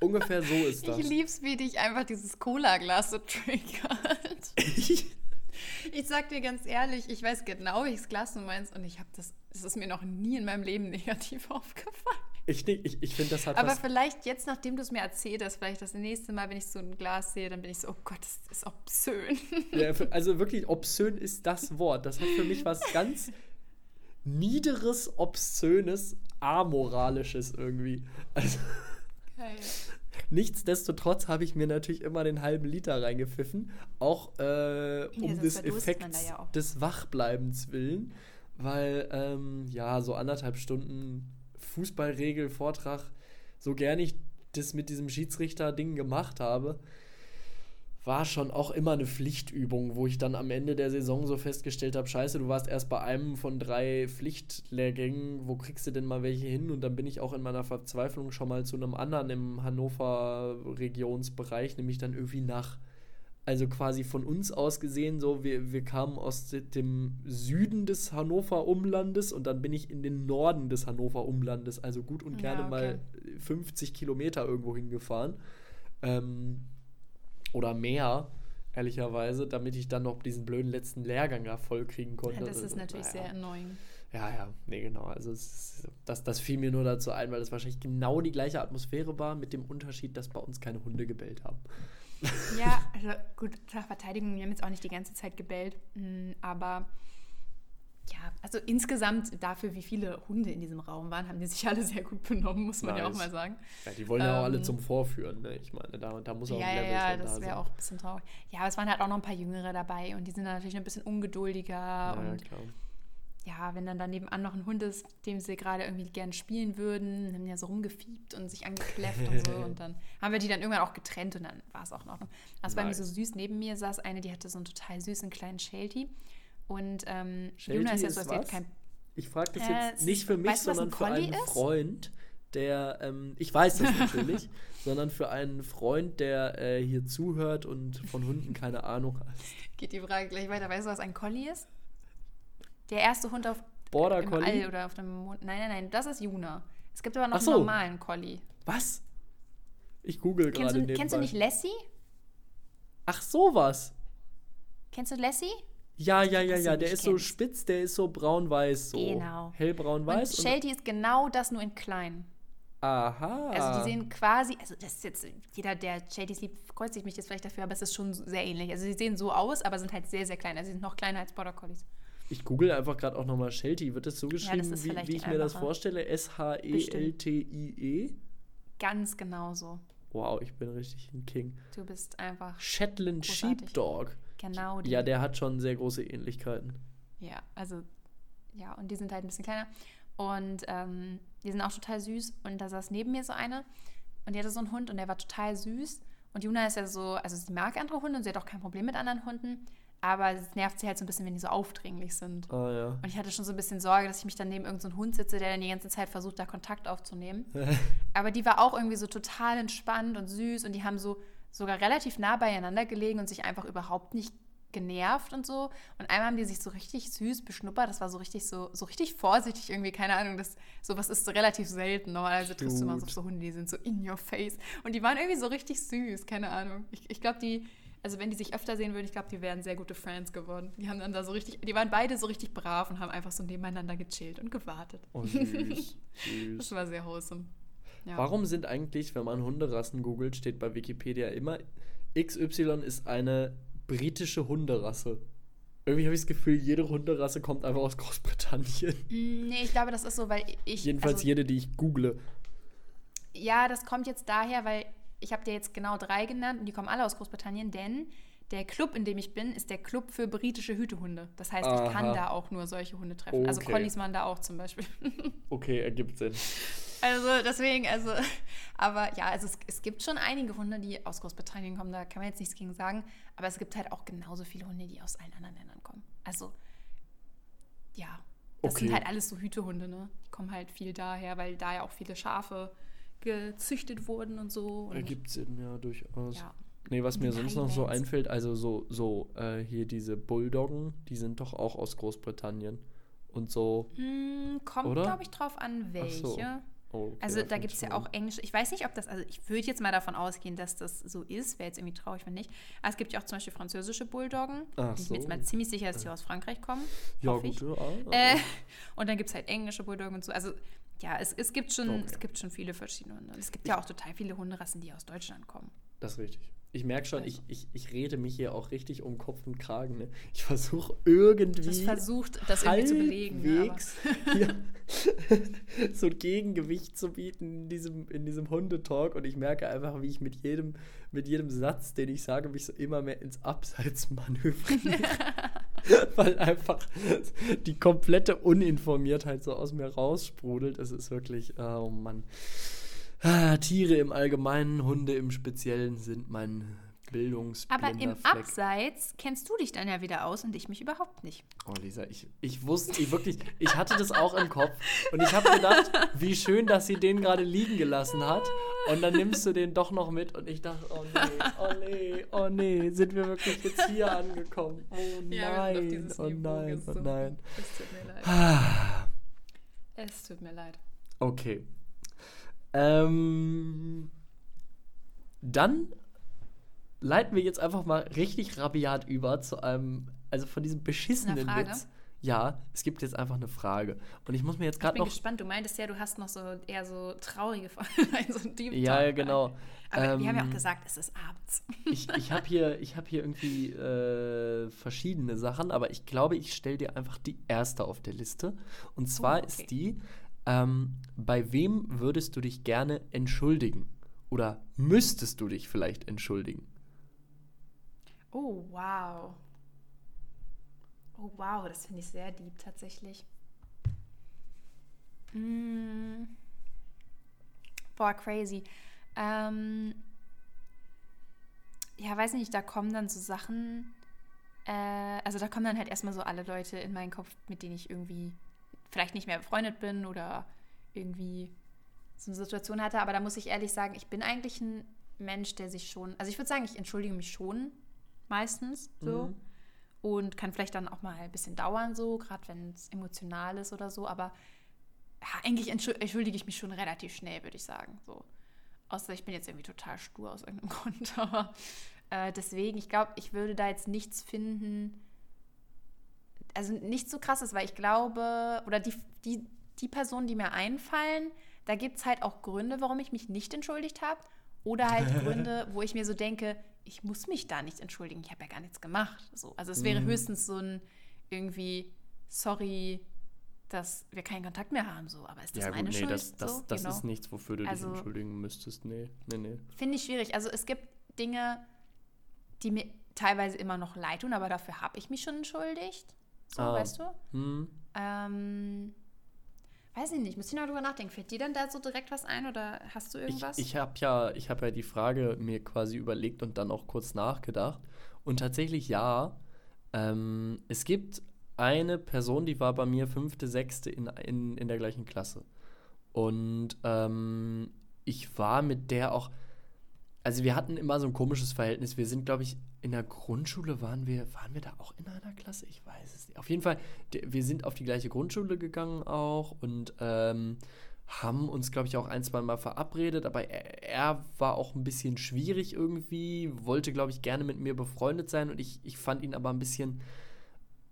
Ungefähr so ist das. Ich lieb's, wie dich einfach dieses Cola-Glas so triggert. [laughs] ich sag dir ganz ehrlich, ich weiß genau, welches Glas du meinst und ich habe das, das ist mir noch nie in meinem Leben negativ [laughs] aufgefallen. Ich, ich, ich finde, das hat Aber vielleicht jetzt, nachdem du es mir erzählt hast, vielleicht das nächste Mal, wenn ich so ein Glas sehe, dann bin ich so, oh Gott, das ist obszön. Ja, [laughs] also wirklich, obszön ist das Wort. Das hat für mich was ganz Niederes, Obszönes, Amoralisches irgendwie. Also, Geil. Nichtsdestotrotz habe ich mir natürlich immer den halben Liter reingepfiffen, auch äh, um ja, des Effekts ja des Wachbleibens willen, weil ähm, ja, so anderthalb Stunden Fußballregel-Vortrag, so gern ich das mit diesem Schiedsrichter-Ding gemacht habe, war schon auch immer eine Pflichtübung, wo ich dann am Ende der Saison so festgestellt habe, scheiße, du warst erst bei einem von drei Pflichtlehrgängen, wo kriegst du denn mal welche hin? Und dann bin ich auch in meiner Verzweiflung schon mal zu einem anderen im Hannover-Regionsbereich, nämlich dann irgendwie nach also quasi von uns aus gesehen, so wir, wir kamen aus dem Süden des Hannover Umlandes und dann bin ich in den Norden des Hannover Umlandes, also gut und gerne ja, okay. mal 50 Kilometer irgendwo hingefahren. Ähm, oder mehr, ehrlicherweise, damit ich dann noch diesen blöden letzten Lehrgang da voll kriegen konnte. Ja, das ist also, natürlich naja. sehr annoying. Ja, ja, nee, genau. Also ist, das, das fiel mir nur dazu ein, weil es wahrscheinlich genau die gleiche Atmosphäre war, mit dem Unterschied, dass bei uns keine Hunde gebellt haben. Ja, also gut, zur Verteidigung, wir haben jetzt auch nicht die ganze Zeit gebellt, mm, aber ja, also insgesamt dafür, wie viele Hunde in diesem Raum waren, haben die sich alle sehr gut benommen, muss man nice. ja auch mal sagen. Ja, die wollen ja auch alle ähm, zum Vorführen, ne? Ich meine, da, da muss auch ja, ein Level Ja, das wäre auch ein bisschen traurig. Ja, aber es waren halt auch noch ein paar Jüngere dabei und die sind natürlich ein bisschen ungeduldiger ja, und ja, klar ja, wenn dann daneben an noch ein Hund ist, dem sie gerade irgendwie gern spielen würden, haben ja so rumgefiebt und sich angekläfft und so. Und dann haben wir die dann irgendwann auch getrennt und dann war es auch noch. Das nice. war mir so süß. Neben mir saß eine, die hatte so einen total süßen kleinen Sheltie. Und ähm, Juna ist ja so, als kein. Ich frage das äh, jetzt nicht für mich, weißt, sondern ein für einen ist? Freund, der, ähm, ich weiß das natürlich, [laughs] sondern für einen Freund, der äh, hier zuhört und von Hunden keine Ahnung hat. Geht die Frage gleich weiter. Weißt du, was ein Collie ist? Der erste Hund auf Border im Collie? All oder auf dem Mond. Nein, nein, nein, das ist Juna. Es gibt aber noch so. einen normalen Collie. Was? Ich google gerade nebenbei. Kennst du nicht Lassie? Ach, sowas. Kennst du Lassie? Ja, ja, ja, ja. Der ist kennst. so spitz, der ist so braun-weiß. So genau. Hellbraun-weiß. Und Sheltie ist genau das nur in klein. Aha. Also die sehen quasi, also das ist jetzt, jeder, der Shadys liebt, kreuzt sich mich jetzt vielleicht dafür, aber es ist schon sehr ähnlich. Also sie sehen so aus, aber sind halt sehr, sehr klein. Also sie sind noch kleiner als Border Collies. Ich google einfach gerade auch nochmal Sheltie. Wird das so geschrieben, ja, das wie, wie, ich mir das vorstelle? S-H-E-L-T-I-E? -E? Ganz genau so. Wow, ich bin richtig ein King. Du bist einfach. Shetland großartig. Sheepdog. Genau. Die. Ja, der hat schon sehr große Ähnlichkeiten. Ja, also, ja, und die sind halt ein bisschen kleiner. Und ähm, die sind auch total süß. Und da saß neben mir so eine und die hatte so einen Hund und der war total süß. Und Juna ist ja so, also sie mag andere Hunde und sie hat auch kein Problem mit anderen Hunden aber es nervt sie halt so ein bisschen, wenn die so aufdringlich sind. Oh, ja. Und ich hatte schon so ein bisschen Sorge, dass ich mich dann neben irgendeinem so Hund sitze, der dann die ganze Zeit versucht, da Kontakt aufzunehmen. [laughs] aber die war auch irgendwie so total entspannt und süß und die haben so sogar relativ nah beieinander gelegen und sich einfach überhaupt nicht genervt und so. Und einmal haben die sich so richtig süß beschnuppert. Das war so richtig so, so richtig vorsichtig irgendwie, keine Ahnung. Das, sowas ist so relativ selten. Normalerweise triffst du immer so, so Hunde, die sind so in your face. Und die waren irgendwie so richtig süß, keine Ahnung. Ich, ich glaube, die, also wenn die sich öfter sehen würden, ich glaube, die wären sehr gute Friends geworden. Die haben dann da so richtig, die waren beide so richtig brav und haben einfach so nebeneinander gechillt und gewartet. Oh, süß, [laughs] süß. Das war sehr wholesome. Ja. Warum sind eigentlich, wenn man Hunderassen googelt, steht bei Wikipedia immer, XY ist eine britische Hunderasse. Irgendwie habe ich das Gefühl, jede Hunderasse kommt einfach aus Großbritannien. [laughs] Nee, ich glaube, das ist so, weil ich. Jedenfalls also, jede, die ich google. Ja, das kommt jetzt daher, weil ich habe dir jetzt genau drei genannt und die kommen alle aus Großbritannien, denn der Club, in dem ich bin, ist der Club für britische Hütehunde. Das heißt, Aha. ich kann da auch nur solche Hunde treffen. Also okay. Also Collies waren da auch zum Beispiel. [laughs] okay, ergibt Sinn. Also deswegen, also, aber ja, also es, es, gibt schon einige Hunde, die aus Großbritannien kommen, da kann man jetzt nichts gegen sagen. Aber es gibt halt auch genauso viele Hunde, die aus allen anderen Ländern kommen. Also, ja, das okay. sind halt alles so Hütehunde, ne? Die kommen halt viel daher, weil da ja auch viele Schafe gezüchtet wurden und so. Und Ergibt Sinn, ja, durchaus. Ja. Nee, was mir sonst noch so einfällt, also so, so äh, hier diese Bulldoggen, die sind doch auch aus Großbritannien. Und so. Mm, kommt, glaube ich, drauf an, welche. So. Oh, okay, also da gibt es ja auch Englisch. Ich weiß nicht, ob das, also ich würde jetzt mal davon ausgehen, dass das so ist. Wäre jetzt irgendwie traurig, wenn nicht. Aber es gibt ja auch zum Beispiel französische Bulldoggen. Ach ich bin jetzt mal ziemlich sicher, dass die aus Frankreich kommen. Ja, gut. Ja, äh, [laughs] und dann gibt es halt englische Bulldoggen und so. Also ja, es, es, gibt, schon, okay. es gibt schon viele verschiedene Hunde. Es gibt ja auch total viele Hunderassen, die aus Deutschland kommen. Das ist richtig. Ich merke schon, ich, ich, ich rede mich hier auch richtig um Kopf und Kragen. Ne? Ich versuche irgendwie. Das versucht, das irgendwie zu belegen. Ne, [laughs] so ein Gegengewicht zu bieten in diesem, in diesem Hundetalk. Und ich merke einfach, wie ich mit jedem, mit jedem Satz, den ich sage, mich so immer mehr ins Abseits [laughs] manövriere. [laughs] Weil einfach die komplette Uninformiertheit so aus mir raussprudelt. Es ist wirklich, oh Mann. Ah, Tiere im Allgemeinen, Hunde im Speziellen sind mein Bildungsblinder Aber im Fleck. Abseits kennst du dich dann ja wieder aus und ich mich überhaupt nicht. Oh, Lisa, ich, ich wusste, ich wirklich, ich hatte das auch im Kopf und ich habe gedacht, wie schön, dass sie den gerade liegen gelassen hat und dann nimmst du den doch noch mit und ich dachte, oh nee, oh nee, oh nee, sind wir wirklich jetzt hier angekommen? Oh nein, ja, oh nein, oh nein. Es tut mir leid. Ah. es tut mir leid. Okay, ähm, dann leiten wir jetzt einfach mal richtig rabiat über zu einem, also von diesem beschissenen Witz. Ja, es gibt jetzt einfach eine Frage. Und ich muss mir jetzt gerade noch. Ich bin gespannt. Du meintest ja, du hast noch so eher so traurige Fragen. [laughs] so ja, ja, genau. Aber ähm, wir haben ja auch ähm, gesagt, es ist abends. ich ich habe hier, hab hier irgendwie äh, verschiedene Sachen, aber ich glaube, ich stelle dir einfach die erste auf der Liste. Und zwar oh, okay. ist die: ähm, bei wem würdest du dich gerne entschuldigen? Oder müsstest du dich vielleicht entschuldigen? Oh, wow. Oh, wow, das finde ich sehr deep tatsächlich. Mm. Boah, crazy. Ähm, ja, weiß nicht, da kommen dann so Sachen. Äh, also da kommen dann halt erstmal so alle Leute in meinen Kopf, mit denen ich irgendwie vielleicht nicht mehr befreundet bin oder irgendwie so eine Situation hatte. Aber da muss ich ehrlich sagen, ich bin eigentlich ein Mensch, der sich schon, also ich würde sagen, ich entschuldige mich schon meistens so. Mhm. Und kann vielleicht dann auch mal ein bisschen dauern, so, gerade wenn es emotional ist oder so. Aber ja, eigentlich entschuldige ich mich schon relativ schnell, würde ich sagen. So. Außer ich bin jetzt irgendwie total stur aus irgendeinem [laughs] Grund. Aber äh, deswegen, ich glaube, ich würde da jetzt nichts finden, also nicht so krass ist, weil ich glaube, oder die, die, die Personen, die mir einfallen, da gibt es halt auch Gründe, warum ich mich nicht entschuldigt habe. Oder halt [laughs] Gründe, wo ich mir so denke, ich muss mich da nicht entschuldigen, ich habe ja gar nichts gemacht. So, also es wäre mhm. höchstens so ein irgendwie, sorry, dass wir keinen Kontakt mehr haben, so. Aber ist das ja, meine gut, nee, Schuld? Das, das, so, das genau. ist nichts, wofür du also, dich entschuldigen müsstest. Nee, nee, nee. Finde ich schwierig. Also es gibt Dinge, die mir teilweise immer noch leid tun, aber dafür habe ich mich schon entschuldigt. So, ah. weißt du? Hm. Ähm, weiß ich nicht, muss ich noch drüber nachdenken. Fällt dir denn da so direkt was ein oder hast du irgendwas? Ich, ich habe ja, hab ja die Frage mir quasi überlegt und dann auch kurz nachgedacht. Und tatsächlich ja. Ähm, es gibt eine Person, die war bei mir fünfte, sechste in, in, in der gleichen Klasse. Und ähm, ich war mit der auch. Also wir hatten immer so ein komisches Verhältnis. Wir sind, glaube ich, in der Grundschule waren wir, waren wir da auch in einer Klasse? Ich weiß es nicht. Auf jeden Fall, wir sind auf die gleiche Grundschule gegangen auch und ähm, haben uns, glaube ich, auch ein, zwei Mal verabredet, aber er, er, war auch ein bisschen schwierig irgendwie, wollte, glaube ich, gerne mit mir befreundet sein und ich, ich fand ihn aber ein bisschen,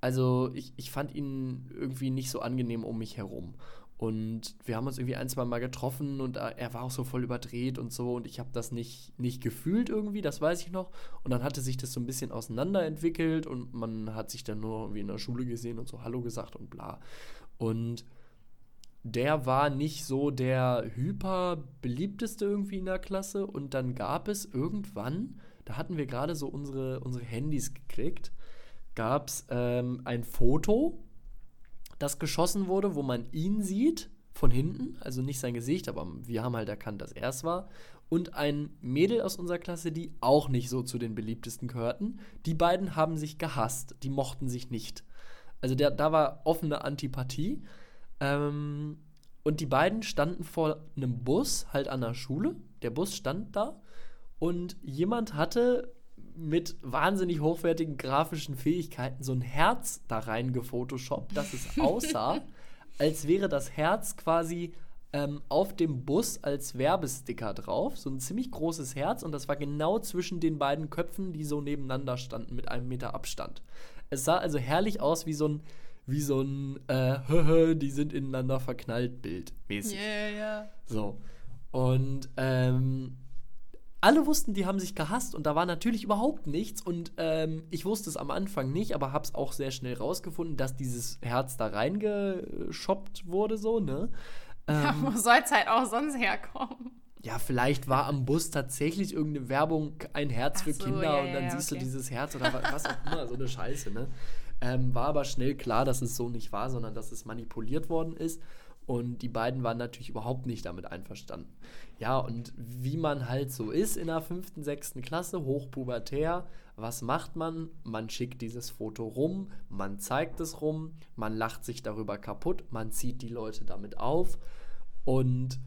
also ich, ich fand ihn irgendwie nicht so angenehm um mich herum. Und wir haben uns irgendwie ein, zwei Mal getroffen und er war auch so voll überdreht und so. Und ich habe das nicht, nicht gefühlt irgendwie, das weiß ich noch. Und dann hatte sich das so ein bisschen auseinanderentwickelt und man hat sich dann nur irgendwie in der Schule gesehen und so Hallo gesagt und bla. Und der war nicht so der hyper beliebteste irgendwie in der Klasse. Und dann gab es irgendwann, da hatten wir gerade so unsere, unsere Handys gekriegt, gab es ähm, ein Foto das geschossen wurde, wo man ihn sieht von hinten, also nicht sein Gesicht, aber wir haben halt erkannt, dass er es war. Und ein Mädel aus unserer Klasse, die auch nicht so zu den beliebtesten gehörten. Die beiden haben sich gehasst, die mochten sich nicht. Also der, da war offene Antipathie. Ähm, und die beiden standen vor einem Bus, halt an der Schule. Der Bus stand da. Und jemand hatte mit wahnsinnig hochwertigen grafischen Fähigkeiten so ein Herz da rein gefotoshoppt, dass es [laughs] aussah, als wäre das Herz quasi ähm, auf dem Bus als Werbesticker drauf. So ein ziemlich großes Herz und das war genau zwischen den beiden Köpfen, die so nebeneinander standen mit einem Meter Abstand. Es sah also herrlich aus wie so ein wie so ein äh, [laughs] die sind ineinander verknallt Bild mäßig. Yeah, yeah. So. Und ähm, alle wussten, die haben sich gehasst und da war natürlich überhaupt nichts. Und ähm, ich wusste es am Anfang nicht, aber habe es auch sehr schnell rausgefunden, dass dieses Herz da reingeschoppt wurde, so, ne? Ähm, ja, wo soll es halt auch sonst herkommen? Ja, vielleicht war am Bus tatsächlich irgendeine Werbung, ein Herz Ach für so, Kinder ja, und dann ja, siehst okay. du dieses Herz oder was auch [laughs] immer, so eine Scheiße, ne? Ähm, war aber schnell klar, dass es so nicht war, sondern dass es manipuliert worden ist. Und die beiden waren natürlich überhaupt nicht damit einverstanden. Ja, und wie man halt so ist in der fünften, sechsten Klasse, hochpubertär, was macht man? Man schickt dieses Foto rum, man zeigt es rum, man lacht sich darüber kaputt, man zieht die Leute damit auf. Und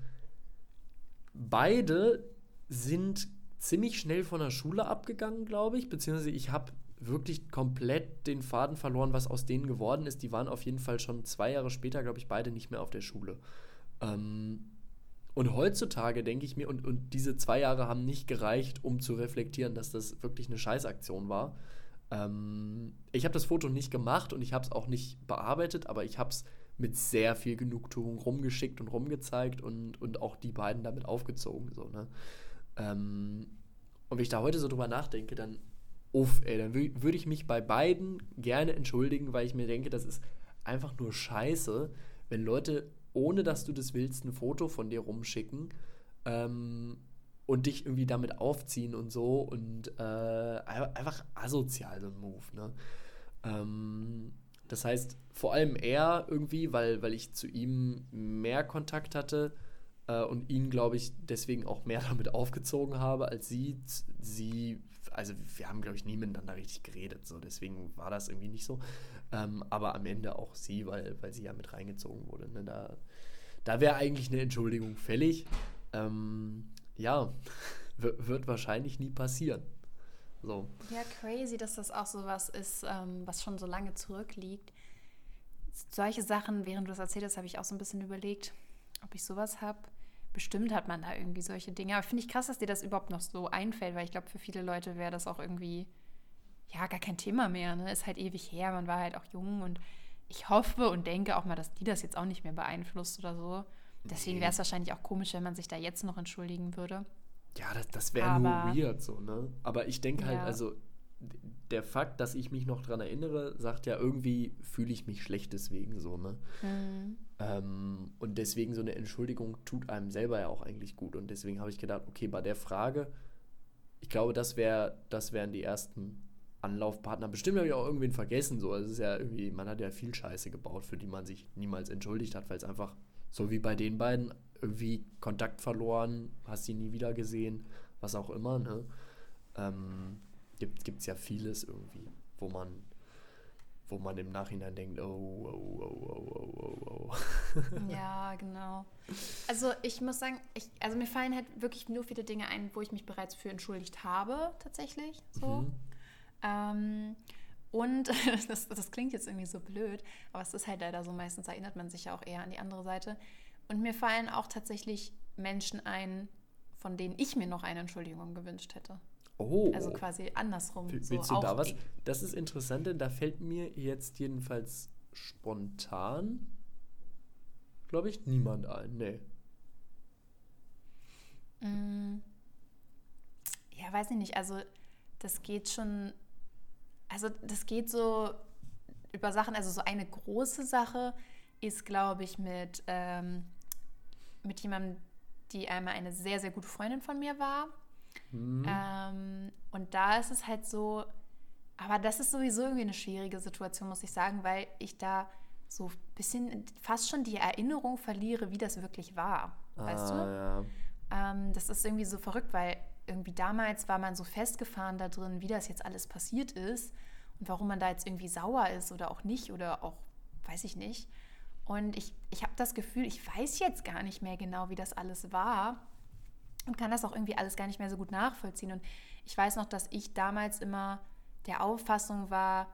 beide sind ziemlich schnell von der Schule abgegangen, glaube ich, beziehungsweise ich habe wirklich komplett den Faden verloren, was aus denen geworden ist. Die waren auf jeden Fall schon zwei Jahre später, glaube ich, beide nicht mehr auf der Schule. Ähm, und heutzutage denke ich mir, und, und diese zwei Jahre haben nicht gereicht, um zu reflektieren, dass das wirklich eine Scheißaktion war. Ähm, ich habe das Foto nicht gemacht und ich habe es auch nicht bearbeitet, aber ich habe es mit sehr viel Genugtuung rumgeschickt und rumgezeigt und, und auch die beiden damit aufgezogen. So, ne? Ähm, und wenn ich da heute so drüber nachdenke, dann uff, ey, dann würde ich mich bei beiden gerne entschuldigen, weil ich mir denke, das ist einfach nur scheiße, wenn Leute, ohne dass du das willst, ein Foto von dir rumschicken ähm, und dich irgendwie damit aufziehen und so und äh, einfach asozial so ein Move, ne? Ähm, das heißt, vor allem er irgendwie, weil, weil ich zu ihm mehr Kontakt hatte äh, und ihn, glaube ich, deswegen auch mehr [laughs] damit aufgezogen habe, als sie. Sie also wir haben, glaube ich, nie miteinander richtig geredet, so deswegen war das irgendwie nicht so. Ähm, aber am Ende auch sie, weil, weil sie ja mit reingezogen wurde. Ne? Da, da wäre eigentlich eine Entschuldigung fällig. Ähm, ja, [laughs] wird wahrscheinlich nie passieren. So. Ja, crazy, dass das auch so was ist, ähm, was schon so lange zurückliegt. Solche Sachen, während du es erzählt hast, habe ich auch so ein bisschen überlegt, ob ich sowas habe bestimmt hat man da irgendwie solche Dinge. Aber finde ich krass, dass dir das überhaupt noch so einfällt, weil ich glaube, für viele Leute wäre das auch irgendwie, ja, gar kein Thema mehr. Ne? Ist halt ewig her, man war halt auch jung und ich hoffe und denke auch mal, dass die das jetzt auch nicht mehr beeinflusst oder so. Deswegen wäre es wahrscheinlich auch komisch, wenn man sich da jetzt noch entschuldigen würde. Ja, das, das wäre nur weird so, ne? Aber ich denke halt, ja. also der Fakt, dass ich mich noch daran erinnere, sagt ja irgendwie, fühle ich mich schlecht deswegen so, ne? Mhm. Ähm, und deswegen so eine Entschuldigung tut einem selber ja auch eigentlich gut. Und deswegen habe ich gedacht, okay, bei der Frage, ich glaube, das wäre, das wären die ersten Anlaufpartner. Bestimmt habe ich auch irgendwen vergessen. So, also es ist ja irgendwie, man hat ja viel Scheiße gebaut, für die man sich niemals entschuldigt hat, weil es einfach so wie bei den beiden irgendwie Kontakt verloren, hast sie nie wieder gesehen, was auch immer. Ne? Ähm, gibt es ja vieles irgendwie, wo man, wo man im Nachhinein denkt, oh, oh, oh, oh, oh, oh, oh. ja, genau. Also ich muss sagen, ich, also mir fallen halt wirklich nur viele Dinge ein, wo ich mich bereits für entschuldigt habe, tatsächlich. So. Mhm. Ähm, und [laughs] das, das klingt jetzt irgendwie so blöd, aber es ist halt leider so, meistens erinnert man sich ja auch eher an die andere Seite. Und mir fallen auch tatsächlich Menschen ein, von denen ich mir noch eine Entschuldigung gewünscht hätte. Oh. Also quasi andersrum. Willst so du da was? Das ist interessant, denn da fällt mir jetzt jedenfalls spontan glaube ich, niemand ein. Nee. Mm. Ja, weiß ich nicht. Also, das geht schon. Also, das geht so über Sachen. Also, so eine große Sache ist, glaube ich, mit, ähm, mit jemandem, die einmal eine sehr, sehr gute Freundin von mir war. Mhm. Ähm, und da ist es halt so, aber das ist sowieso irgendwie eine schwierige Situation, muss ich sagen, weil ich da so ein bisschen fast schon die Erinnerung verliere, wie das wirklich war. Weißt ah, du? Ja. Ähm, das ist irgendwie so verrückt, weil irgendwie damals war man so festgefahren da drin, wie das jetzt alles passiert ist und warum man da jetzt irgendwie sauer ist oder auch nicht oder auch, weiß ich nicht. Und ich, ich habe das Gefühl, ich weiß jetzt gar nicht mehr genau, wie das alles war und kann das auch irgendwie alles gar nicht mehr so gut nachvollziehen. Und ich weiß noch, dass ich damals immer der Auffassung war,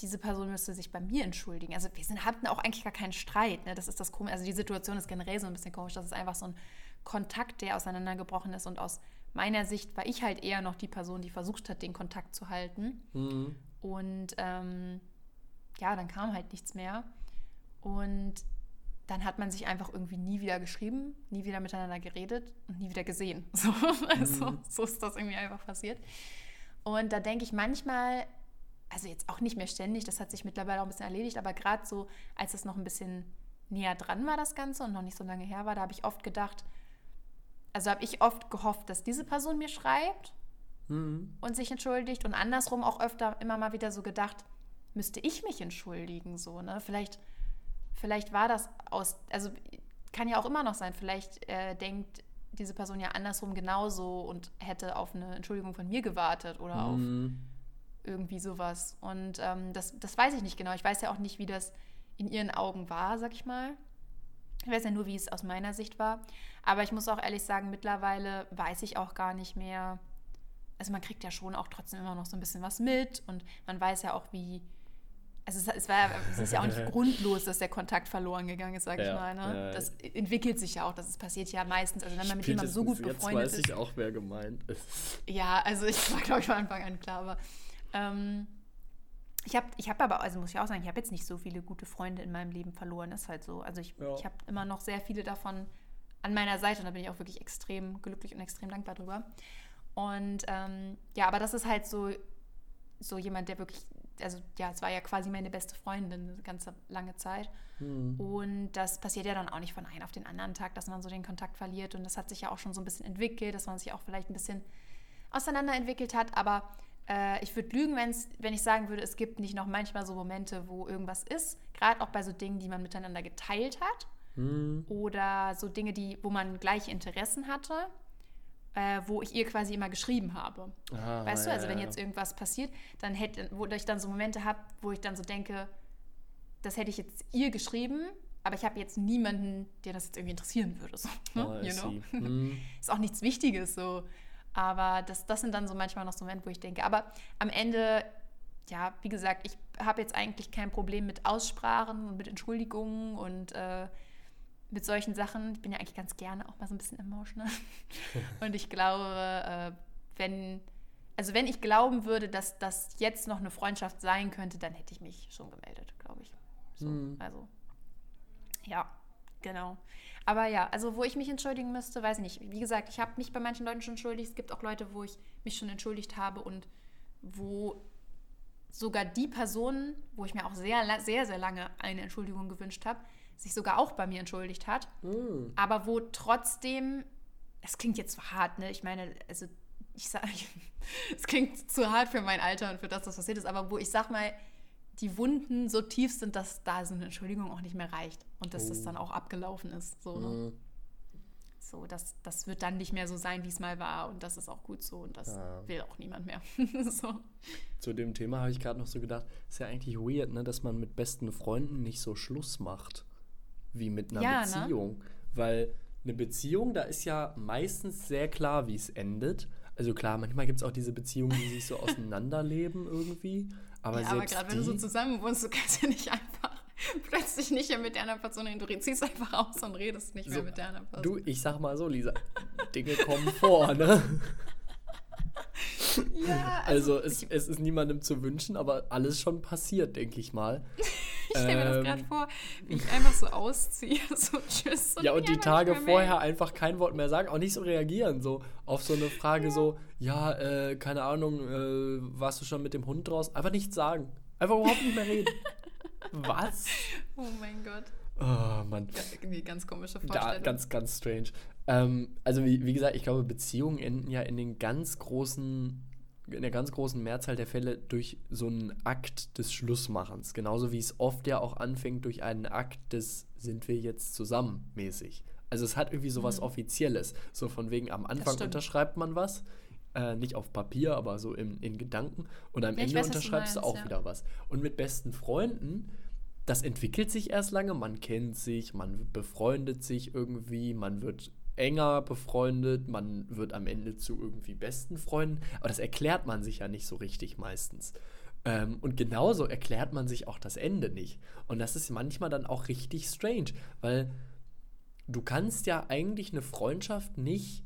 diese Person müsste sich bei mir entschuldigen. Also wir sind, hatten auch eigentlich gar keinen Streit. Ne? Das ist das komische. Also die Situation ist generell so ein bisschen komisch. Das ist einfach so ein Kontakt, der auseinandergebrochen ist. Und aus meiner Sicht war ich halt eher noch die Person, die versucht hat, den Kontakt zu halten. Mhm. Und ähm, ja, dann kam halt nichts mehr. Und dann hat man sich einfach irgendwie nie wieder geschrieben, nie wieder miteinander geredet und nie wieder gesehen. [laughs] So, also, mhm. so ist das irgendwie einfach passiert. Und da denke ich manchmal, also jetzt auch nicht mehr ständig, das hat sich mittlerweile auch ein bisschen erledigt, aber gerade so, als es noch ein bisschen näher dran war, das Ganze und noch nicht so lange her war, da habe ich oft gedacht, also habe ich oft gehofft, dass diese Person mir schreibt mhm. und sich entschuldigt und andersrum auch öfter immer mal wieder so gedacht, müsste ich mich entschuldigen, so, ne? Vielleicht, vielleicht war das aus, also kann ja auch immer noch sein, vielleicht äh, denkt diese Person ja andersrum genauso und hätte auf eine Entschuldigung von mir gewartet oder mhm. auf irgendwie sowas. Und ähm, das, das weiß ich nicht genau. Ich weiß ja auch nicht, wie das in ihren Augen war, sag ich mal. Ich weiß ja nur, wie es aus meiner Sicht war. Aber ich muss auch ehrlich sagen, mittlerweile weiß ich auch gar nicht mehr. Also man kriegt ja schon auch trotzdem immer noch so ein bisschen was mit und man weiß ja auch, wie. Also es, es, war, es ist ja auch nicht [laughs] grundlos, dass der Kontakt verloren gegangen ist, sage ja, ich mal. Ne? Das entwickelt sich ja auch, das passiert ja meistens. Also wenn man mit jemandem so gut befreundet ist. Jetzt weiß ich auch, wer gemeint ist. Ja, also ich war, glaube ich, von Anfang an klar. Aber ähm, ich habe ich hab aber, also muss ich auch sagen, ich habe jetzt nicht so viele gute Freunde in meinem Leben verloren. Das ist halt so. Also ich, ja. ich habe immer noch sehr viele davon an meiner Seite und da bin ich auch wirklich extrem glücklich und extrem dankbar drüber. Und ähm, ja, aber das ist halt so, so jemand, der wirklich, also ja, es war ja quasi meine beste Freundin eine ganze lange Zeit. Mhm. Und das passiert ja dann auch nicht von einem auf den anderen Tag, dass man so den Kontakt verliert. Und das hat sich ja auch schon so ein bisschen entwickelt, dass man sich auch vielleicht ein bisschen auseinanderentwickelt hat. Aber äh, ich würde lügen, wenn's, wenn ich sagen würde, es gibt nicht noch manchmal so Momente, wo irgendwas ist, gerade auch bei so Dingen, die man miteinander geteilt hat hm. oder so Dinge, die, wo man gleiche Interessen hatte, äh, wo ich ihr quasi immer geschrieben habe. Ah, weißt du, also wenn jetzt irgendwas passiert, dann hätte, wo ich dann so Momente habe, wo ich dann so denke, das hätte ich jetzt ihr geschrieben, aber ich habe jetzt niemanden, der das jetzt irgendwie interessieren würde. So, ne? oh, you know? [laughs] hm. Ist auch nichts Wichtiges so. Aber das, das sind dann so manchmal noch so Momente, wo ich denke, aber am Ende, ja, wie gesagt, ich habe jetzt eigentlich kein Problem mit Aussprachen und mit Entschuldigungen und äh, mit solchen Sachen. Ich bin ja eigentlich ganz gerne auch mal so ein bisschen emotional. [laughs] und ich glaube, äh, wenn, also wenn ich glauben würde, dass das jetzt noch eine Freundschaft sein könnte, dann hätte ich mich schon gemeldet, glaube ich. So, mhm. Also, ja, genau. Aber ja, also wo ich mich entschuldigen müsste, weiß ich nicht. Wie gesagt, ich habe mich bei manchen Leuten schon entschuldigt. Es gibt auch Leute, wo ich mich schon entschuldigt habe und wo sogar die Person, wo ich mir auch sehr, sehr, sehr lange eine Entschuldigung gewünscht habe, sich sogar auch bei mir entschuldigt hat. Mm. Aber wo trotzdem, es klingt jetzt zu hart, ne? Ich meine, also ich sage, [laughs] es klingt zu hart für mein Alter und für das, was passiert ist, aber wo ich sag mal, die Wunden so tief sind, dass da so eine Entschuldigung auch nicht mehr reicht und dass oh. das dann auch abgelaufen ist. So, ne? mhm. so das, das wird dann nicht mehr so sein, wie es mal war und das ist auch gut so und das ja. will auch niemand mehr. [laughs] so. Zu dem Thema habe ich gerade noch so gedacht, ist ja eigentlich weird, ne, dass man mit besten Freunden nicht so Schluss macht wie mit einer ja, ne? Beziehung. Ne? Weil eine Beziehung, da ist ja meistens sehr klar, wie es endet. Also klar, manchmal gibt es auch diese Beziehungen, die sich so [laughs] auseinanderleben irgendwie. Aber, ja, aber gerade wenn du so zusammen wohnst, du kannst ja nicht einfach [laughs] plötzlich nicht mehr mit der anderen Person reden. Du ziehst einfach aus und redest nicht so, mehr mit der anderen Person. Du, ich sag mal so, Lisa, Dinge kommen vor, ne? [laughs] Ja, also, also es, es, ist niemandem zu wünschen, aber alles schon passiert, denke ich mal. Ich stelle mir das gerade ähm. vor, wie ich einfach so ausziehe, [laughs] so tschüss. Und ja, und die Tage vorher einfach kein Wort mehr sagen, auch nicht so reagieren, so auf so eine Frage ja. so, ja, äh, keine Ahnung, äh, warst du schon mit dem Hund draußen? Einfach nichts sagen. Einfach überhaupt nicht mehr reden. [laughs] Was? Oh mein Gott. Oh Mann. Ja, irgendwie ganz komische Vorstellung. Da, ganz, ganz strange. Ähm, also wie, wie gesagt, ich glaube, Beziehungen enden ja in den ganz großen in der ganz großen Mehrzahl der Fälle durch so einen Akt des Schlussmachens. Genauso wie es oft ja auch anfängt durch einen Akt des sind wir jetzt zusammen mäßig. Also es hat irgendwie so was mhm. Offizielles. So von wegen am Anfang unterschreibt man was. Äh, nicht auf Papier, aber so in, in Gedanken. Und am ja, Ende weiß, unterschreibst du, meinst, du auch ja. wieder was. Und mit besten Freunden, das entwickelt sich erst lange. Man kennt sich, man befreundet sich irgendwie, man wird enger befreundet, man wird am Ende zu irgendwie besten Freunden, aber das erklärt man sich ja nicht so richtig meistens. Ähm, und genauso erklärt man sich auch das Ende nicht. Und das ist manchmal dann auch richtig strange, weil du kannst ja eigentlich eine Freundschaft nicht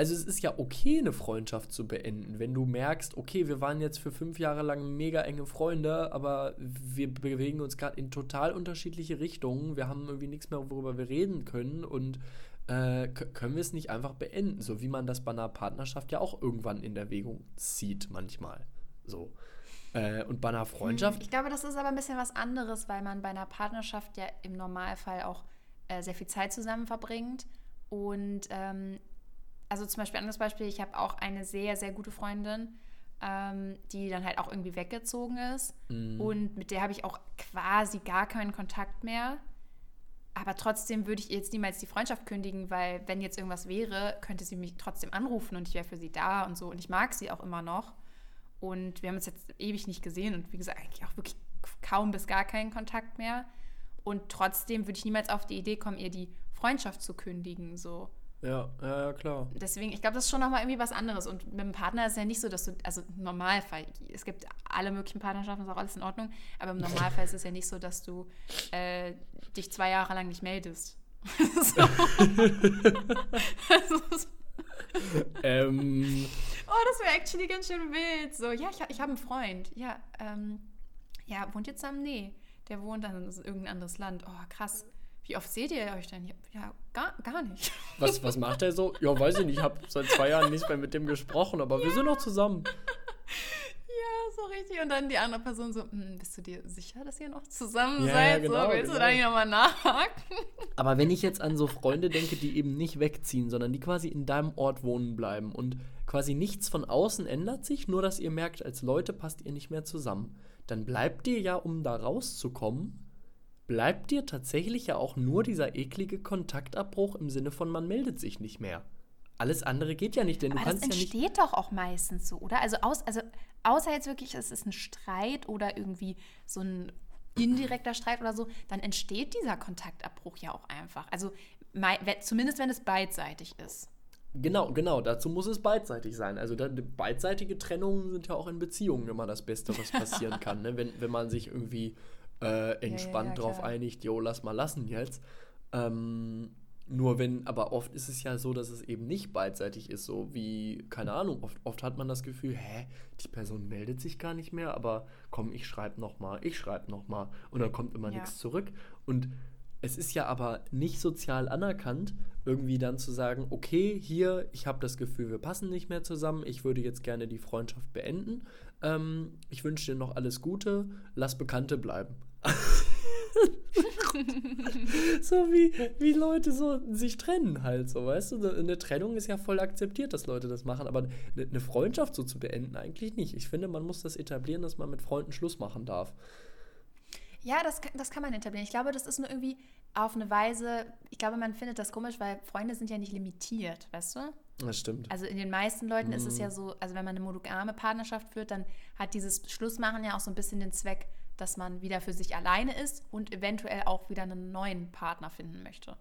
also es ist ja okay, eine Freundschaft zu beenden, wenn du merkst, okay, wir waren jetzt für fünf Jahre lang mega enge Freunde, aber wir bewegen uns gerade in total unterschiedliche Richtungen. Wir haben irgendwie nichts mehr, worüber wir reden können und äh, können wir es nicht einfach beenden, so wie man das bei einer Partnerschaft ja auch irgendwann in Erwägung zieht manchmal. So. Äh, und bei einer Freundschaft. Ich glaube, das ist aber ein bisschen was anderes, weil man bei einer Partnerschaft ja im Normalfall auch äh, sehr viel Zeit zusammen verbringt und ähm, also zum Beispiel anderes Beispiel, ich habe auch eine sehr, sehr gute Freundin, ähm, die dann halt auch irgendwie weggezogen ist. Mhm. Und mit der habe ich auch quasi gar keinen Kontakt mehr. Aber trotzdem würde ich ihr jetzt niemals die Freundschaft kündigen, weil wenn jetzt irgendwas wäre, könnte sie mich trotzdem anrufen und ich wäre für sie da und so. Und ich mag sie auch immer noch. Und wir haben uns jetzt ewig nicht gesehen und wie gesagt, eigentlich auch wirklich kaum bis gar keinen Kontakt mehr. Und trotzdem würde ich niemals auf die Idee kommen, ihr die Freundschaft zu kündigen. So. Ja, ja, ja, klar. Deswegen, ich glaube, das ist schon nochmal irgendwie was anderes. Und mit dem Partner ist es ja nicht so, dass du, also im Normalfall, es gibt alle möglichen Partnerschaften, ist auch alles in Ordnung, aber im [laughs] Normalfall ist es ja nicht so, dass du äh, dich zwei Jahre lang nicht meldest. so. [laughs] [laughs] ähm. Oh, das wäre actually ganz schön wild. So, ja, ich, ich habe einen Freund. Ja, ähm, ja, wohnt ihr zusammen? Nee, der wohnt dann in irgendein anderes Land. Oh, krass. Wie oft seht ihr euch denn? Ja, gar, gar nicht. Was, [laughs] was macht er so? Ja, weiß ich nicht. Ich habe seit zwei Jahren nicht mehr mit dem gesprochen, aber ja. wir sind noch zusammen. Ja, so richtig. Und dann die andere Person so, hm, bist du dir sicher, dass ihr noch zusammen ja, seid? Genau, so, willst genau. du da nicht nochmal nachhaken? [laughs] Aber wenn ich jetzt an so Freunde denke, die eben nicht wegziehen, sondern die quasi in deinem Ort wohnen bleiben und quasi nichts von außen ändert sich, nur dass ihr merkt, als Leute passt ihr nicht mehr zusammen, dann bleibt dir ja, um da rauszukommen, bleibt dir tatsächlich ja auch nur dieser eklige Kontaktabbruch im Sinne von, man meldet sich nicht mehr. Alles andere geht ja nicht, denn Aber du kannst ja nicht. Das entsteht doch auch meistens so, oder? Also, aus, also außer jetzt wirklich, es ist ein Streit oder irgendwie so ein indirekter Streit oder so, dann entsteht dieser Kontaktabbruch ja auch einfach. Also zumindest wenn es beidseitig ist. Genau, genau, dazu muss es beidseitig sein. Also da, beidseitige Trennungen sind ja auch in Beziehungen immer das Beste, was passieren [laughs] kann. Ne? Wenn, wenn man sich irgendwie äh, entspannt ja, ja, drauf einigt, jo, lass mal lassen jetzt. Ähm, nur wenn, aber oft ist es ja so, dass es eben nicht beidseitig ist, so wie, keine Ahnung, oft, oft hat man das Gefühl, hä, die Person meldet sich gar nicht mehr, aber komm, ich schreibe nochmal, ich schreibe nochmal und dann kommt immer ja. nichts zurück. Und es ist ja aber nicht sozial anerkannt, irgendwie dann zu sagen, okay, hier, ich habe das Gefühl, wir passen nicht mehr zusammen, ich würde jetzt gerne die Freundschaft beenden, ähm, ich wünsche dir noch alles Gute, lass Bekannte bleiben. [laughs] so wie, wie Leute so sich trennen halt so, weißt du? Eine Trennung ist ja voll akzeptiert, dass Leute das machen, aber eine Freundschaft so zu beenden eigentlich nicht. Ich finde, man muss das etablieren, dass man mit Freunden Schluss machen darf. Ja, das, das kann man etablieren. Ich glaube, das ist nur irgendwie auf eine Weise, ich glaube, man findet das komisch, weil Freunde sind ja nicht limitiert, weißt du? Das stimmt. Also in den meisten Leuten mhm. ist es ja mhm. so, also wenn man eine monogame Partnerschaft führt, dann hat dieses Schlussmachen ja auch so ein bisschen den Zweck, dass man wieder für sich alleine ist und eventuell auch wieder einen neuen Partner finden möchte.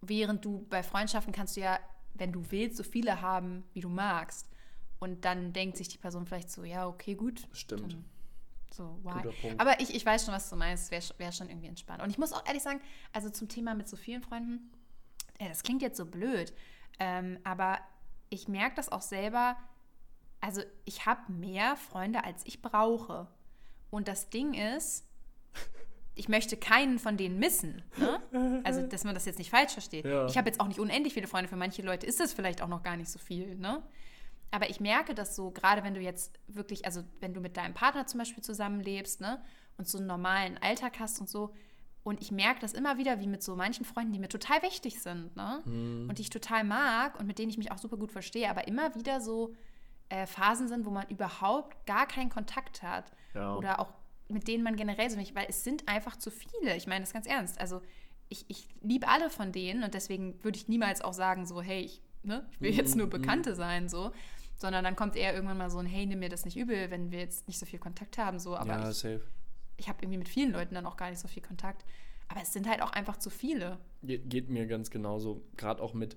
Während du bei Freundschaften kannst du ja, wenn du willst, so viele haben, wie du magst. Und dann denkt sich die Person vielleicht so, ja, okay, gut. Stimmt. so, why? Aber ich, ich weiß schon, was du meinst. Wäre wär schon irgendwie entspannt. Und ich muss auch ehrlich sagen, also zum Thema mit so vielen Freunden, ja, das klingt jetzt so blöd, ähm, aber ich merke das auch selber. Also ich habe mehr Freunde, als ich brauche. Und das Ding ist, ich möchte keinen von denen missen. Ne? Also, dass man das jetzt nicht falsch versteht. Ja. Ich habe jetzt auch nicht unendlich viele Freunde. Für manche Leute ist das vielleicht auch noch gar nicht so viel. Ne? Aber ich merke das so, gerade wenn du jetzt wirklich, also wenn du mit deinem Partner zum Beispiel zusammenlebst ne? und so einen normalen Alltag hast und so. Und ich merke das immer wieder, wie mit so manchen Freunden, die mir total wichtig sind ne? Mhm. und die ich total mag und mit denen ich mich auch super gut verstehe, aber immer wieder so äh, Phasen sind, wo man überhaupt gar keinen Kontakt hat. Ja. Oder auch mit denen man generell so nicht, weil es sind einfach zu viele. Ich meine das ganz ernst. Also ich, ich liebe alle von denen und deswegen würde ich niemals auch sagen, so, hey, ich, ne, ich will jetzt nur mhm, mhm. Bekannte sein, so. Sondern dann kommt eher irgendwann mal so ein, hey, nimm mir das nicht übel, wenn wir jetzt nicht so viel Kontakt haben, so. Aber ja, ich, ich habe irgendwie mit vielen Leuten dann auch gar nicht so viel Kontakt. Aber es sind halt auch einfach zu viele. Ge geht mir ganz genauso. Gerade auch mit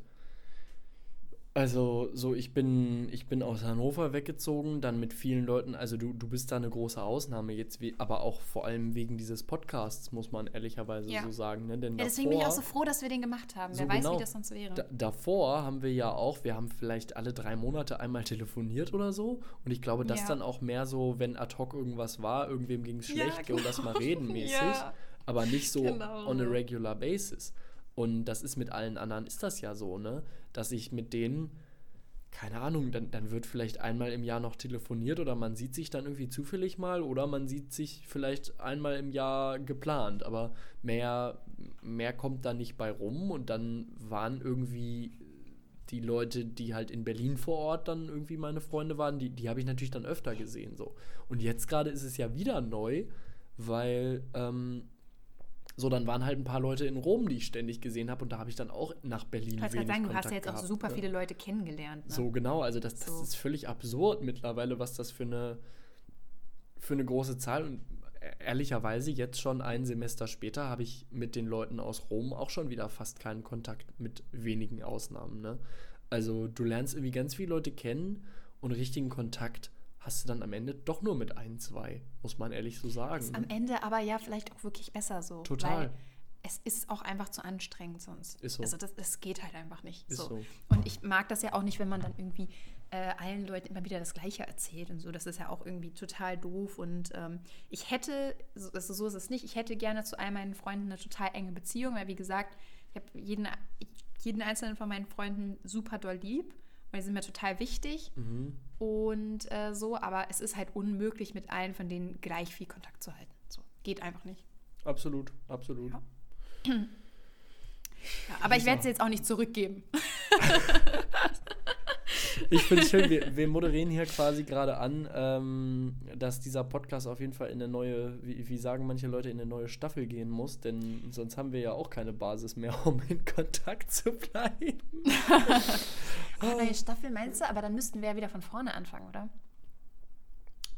also, so, ich bin, ich bin aus Hannover weggezogen, dann mit vielen Leuten, also du, du bist da eine große Ausnahme jetzt, wie, aber auch vor allem wegen dieses Podcasts, muss man ehrlicherweise ja. so sagen. Ne? Denn ja, deswegen davor, bin ich auch so froh, dass wir den gemacht haben. Wer so weiß, genau, wie das sonst wäre. Da, davor haben wir ja auch, wir haben vielleicht alle drei Monate einmal telefoniert oder so. Und ich glaube, das ja. dann auch mehr so, wenn ad hoc irgendwas war, irgendwem ging es schlecht, ja, genau. [laughs] lass mal reden mäßig. aber nicht so genau. on a regular basis. Und das ist mit allen anderen, ist das ja so, ne? Dass ich mit denen, keine Ahnung, dann, dann wird vielleicht einmal im Jahr noch telefoniert oder man sieht sich dann irgendwie zufällig mal oder man sieht sich vielleicht einmal im Jahr geplant, aber mehr, mehr kommt da nicht bei rum und dann waren irgendwie die Leute, die halt in Berlin vor Ort dann irgendwie meine Freunde waren, die, die habe ich natürlich dann öfter gesehen so. Und jetzt gerade ist es ja wieder neu, weil ähm, so, dann waren halt ein paar Leute in Rom, die ich ständig gesehen habe und da habe ich dann auch nach Berlin ich wenig sagen, du hast ja jetzt gehabt, auch super ne? viele Leute kennengelernt. Ne? So genau, also das, das so. ist völlig absurd mittlerweile, was das für eine für eine große Zahl und ehrlicherweise jetzt schon ein Semester später habe ich mit den Leuten aus Rom auch schon wieder fast keinen Kontakt mit wenigen Ausnahmen. Ne? Also du lernst irgendwie ganz viele Leute kennen und richtigen Kontakt hast du dann am Ende doch nur mit ein, zwei, muss man ehrlich so sagen. Ist am Ende aber ja vielleicht auch wirklich besser so. Total. es ist auch einfach zu anstrengend sonst. Ist so. Also das, das geht halt einfach nicht. Ist so. so. Und ich mag das ja auch nicht, wenn man dann irgendwie äh, allen Leuten immer wieder das Gleiche erzählt und so. Das ist ja auch irgendwie total doof. Und ähm, ich hätte, also so ist es nicht, ich hätte gerne zu all meinen Freunden eine total enge Beziehung, weil wie gesagt, ich habe jeden, jeden einzelnen von meinen Freunden super doll lieb weil die sind mir total wichtig mhm. und äh, so, aber es ist halt unmöglich, mit allen von denen gleich viel Kontakt zu halten. So, geht einfach nicht. Absolut, absolut. Ja. [clears throat] ja aber ich werde sie jetzt auch nicht zurückgeben. [laughs] ich finde es schön, wir, wir, moderieren hier quasi gerade an, ähm, dass dieser Podcast auf jeden Fall in eine neue, wie, wie, sagen manche Leute, in eine neue Staffel gehen muss, denn sonst haben wir ja auch keine Basis mehr, um in Kontakt zu bleiben. [laughs] oh, neue Staffel meinst du? Aber dann müssten wir ja wieder von vorne anfangen, oder?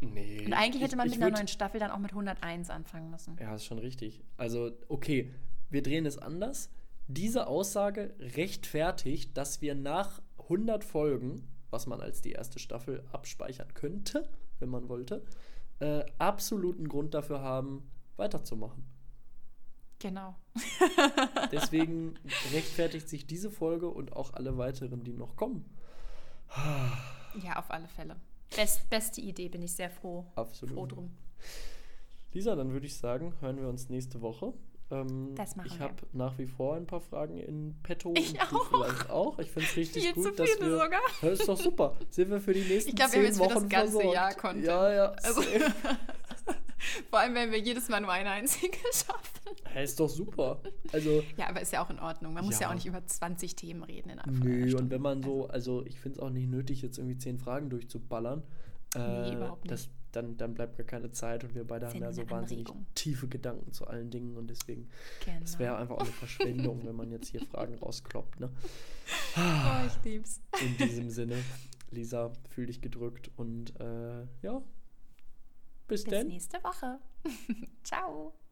Nee. Und eigentlich hätte man ich, mit einer neuen Staffel dann auch mit 101 anfangen müssen. Ja, ist schon richtig. Also, okay, wir drehen es anders. Diese Aussage rechtfertigt, dass wir nach 100 Folgen, was man als die erste Staffel abspeichern könnte, wenn man wollte, äh, absoluten Grund dafür haben, weiterzumachen. Genau. [laughs] [laughs] Deswegen rechtfertigt sich diese Folge und auch alle weiteren, die noch kommen. ja, auf alle Fälle. Best, beste Idee, bin ich sehr froh. Absolut. Froh drum. Lisa, dann würde ich sagen, hören wir uns nächste Woche. Ähm, das machen ich habe nach wie vor ein paar Fragen in petto. Ich auch. vielleicht auch. Ich finde es [laughs] richtig Viel gut, zu dass wir. Sogar. [laughs] Das ist doch super. Sind wir für die nächsten ich glaub, zehn wir Wochen das ganze versorgt. Jahr Content. Ja, ja. Also, [laughs] vor allem, wenn wir jedes Mal nur eine einzige schaffen. Hey, ist doch super. Also, ja, aber ist ja auch in Ordnung. Man muss ja, ja auch nicht über 20 Themen reden in einer Nö, und wenn man so, also ich finde es auch nicht nötig, jetzt irgendwie zehn Fragen durchzuballern. Äh, nee, überhaupt nicht. Das dann, dann bleibt gar keine Zeit und wir beide haben ja so wahnsinnig tiefe Gedanken zu allen Dingen und deswegen, genau. das wäre einfach auch eine Verschwendung, wenn man jetzt hier [laughs] Fragen rauskloppt. Ne? Oh, ich lieb's. In diesem Sinne, Lisa, fühl dich gedrückt und äh, ja, bis, bis denn. Bis nächste Woche. [laughs] Ciao.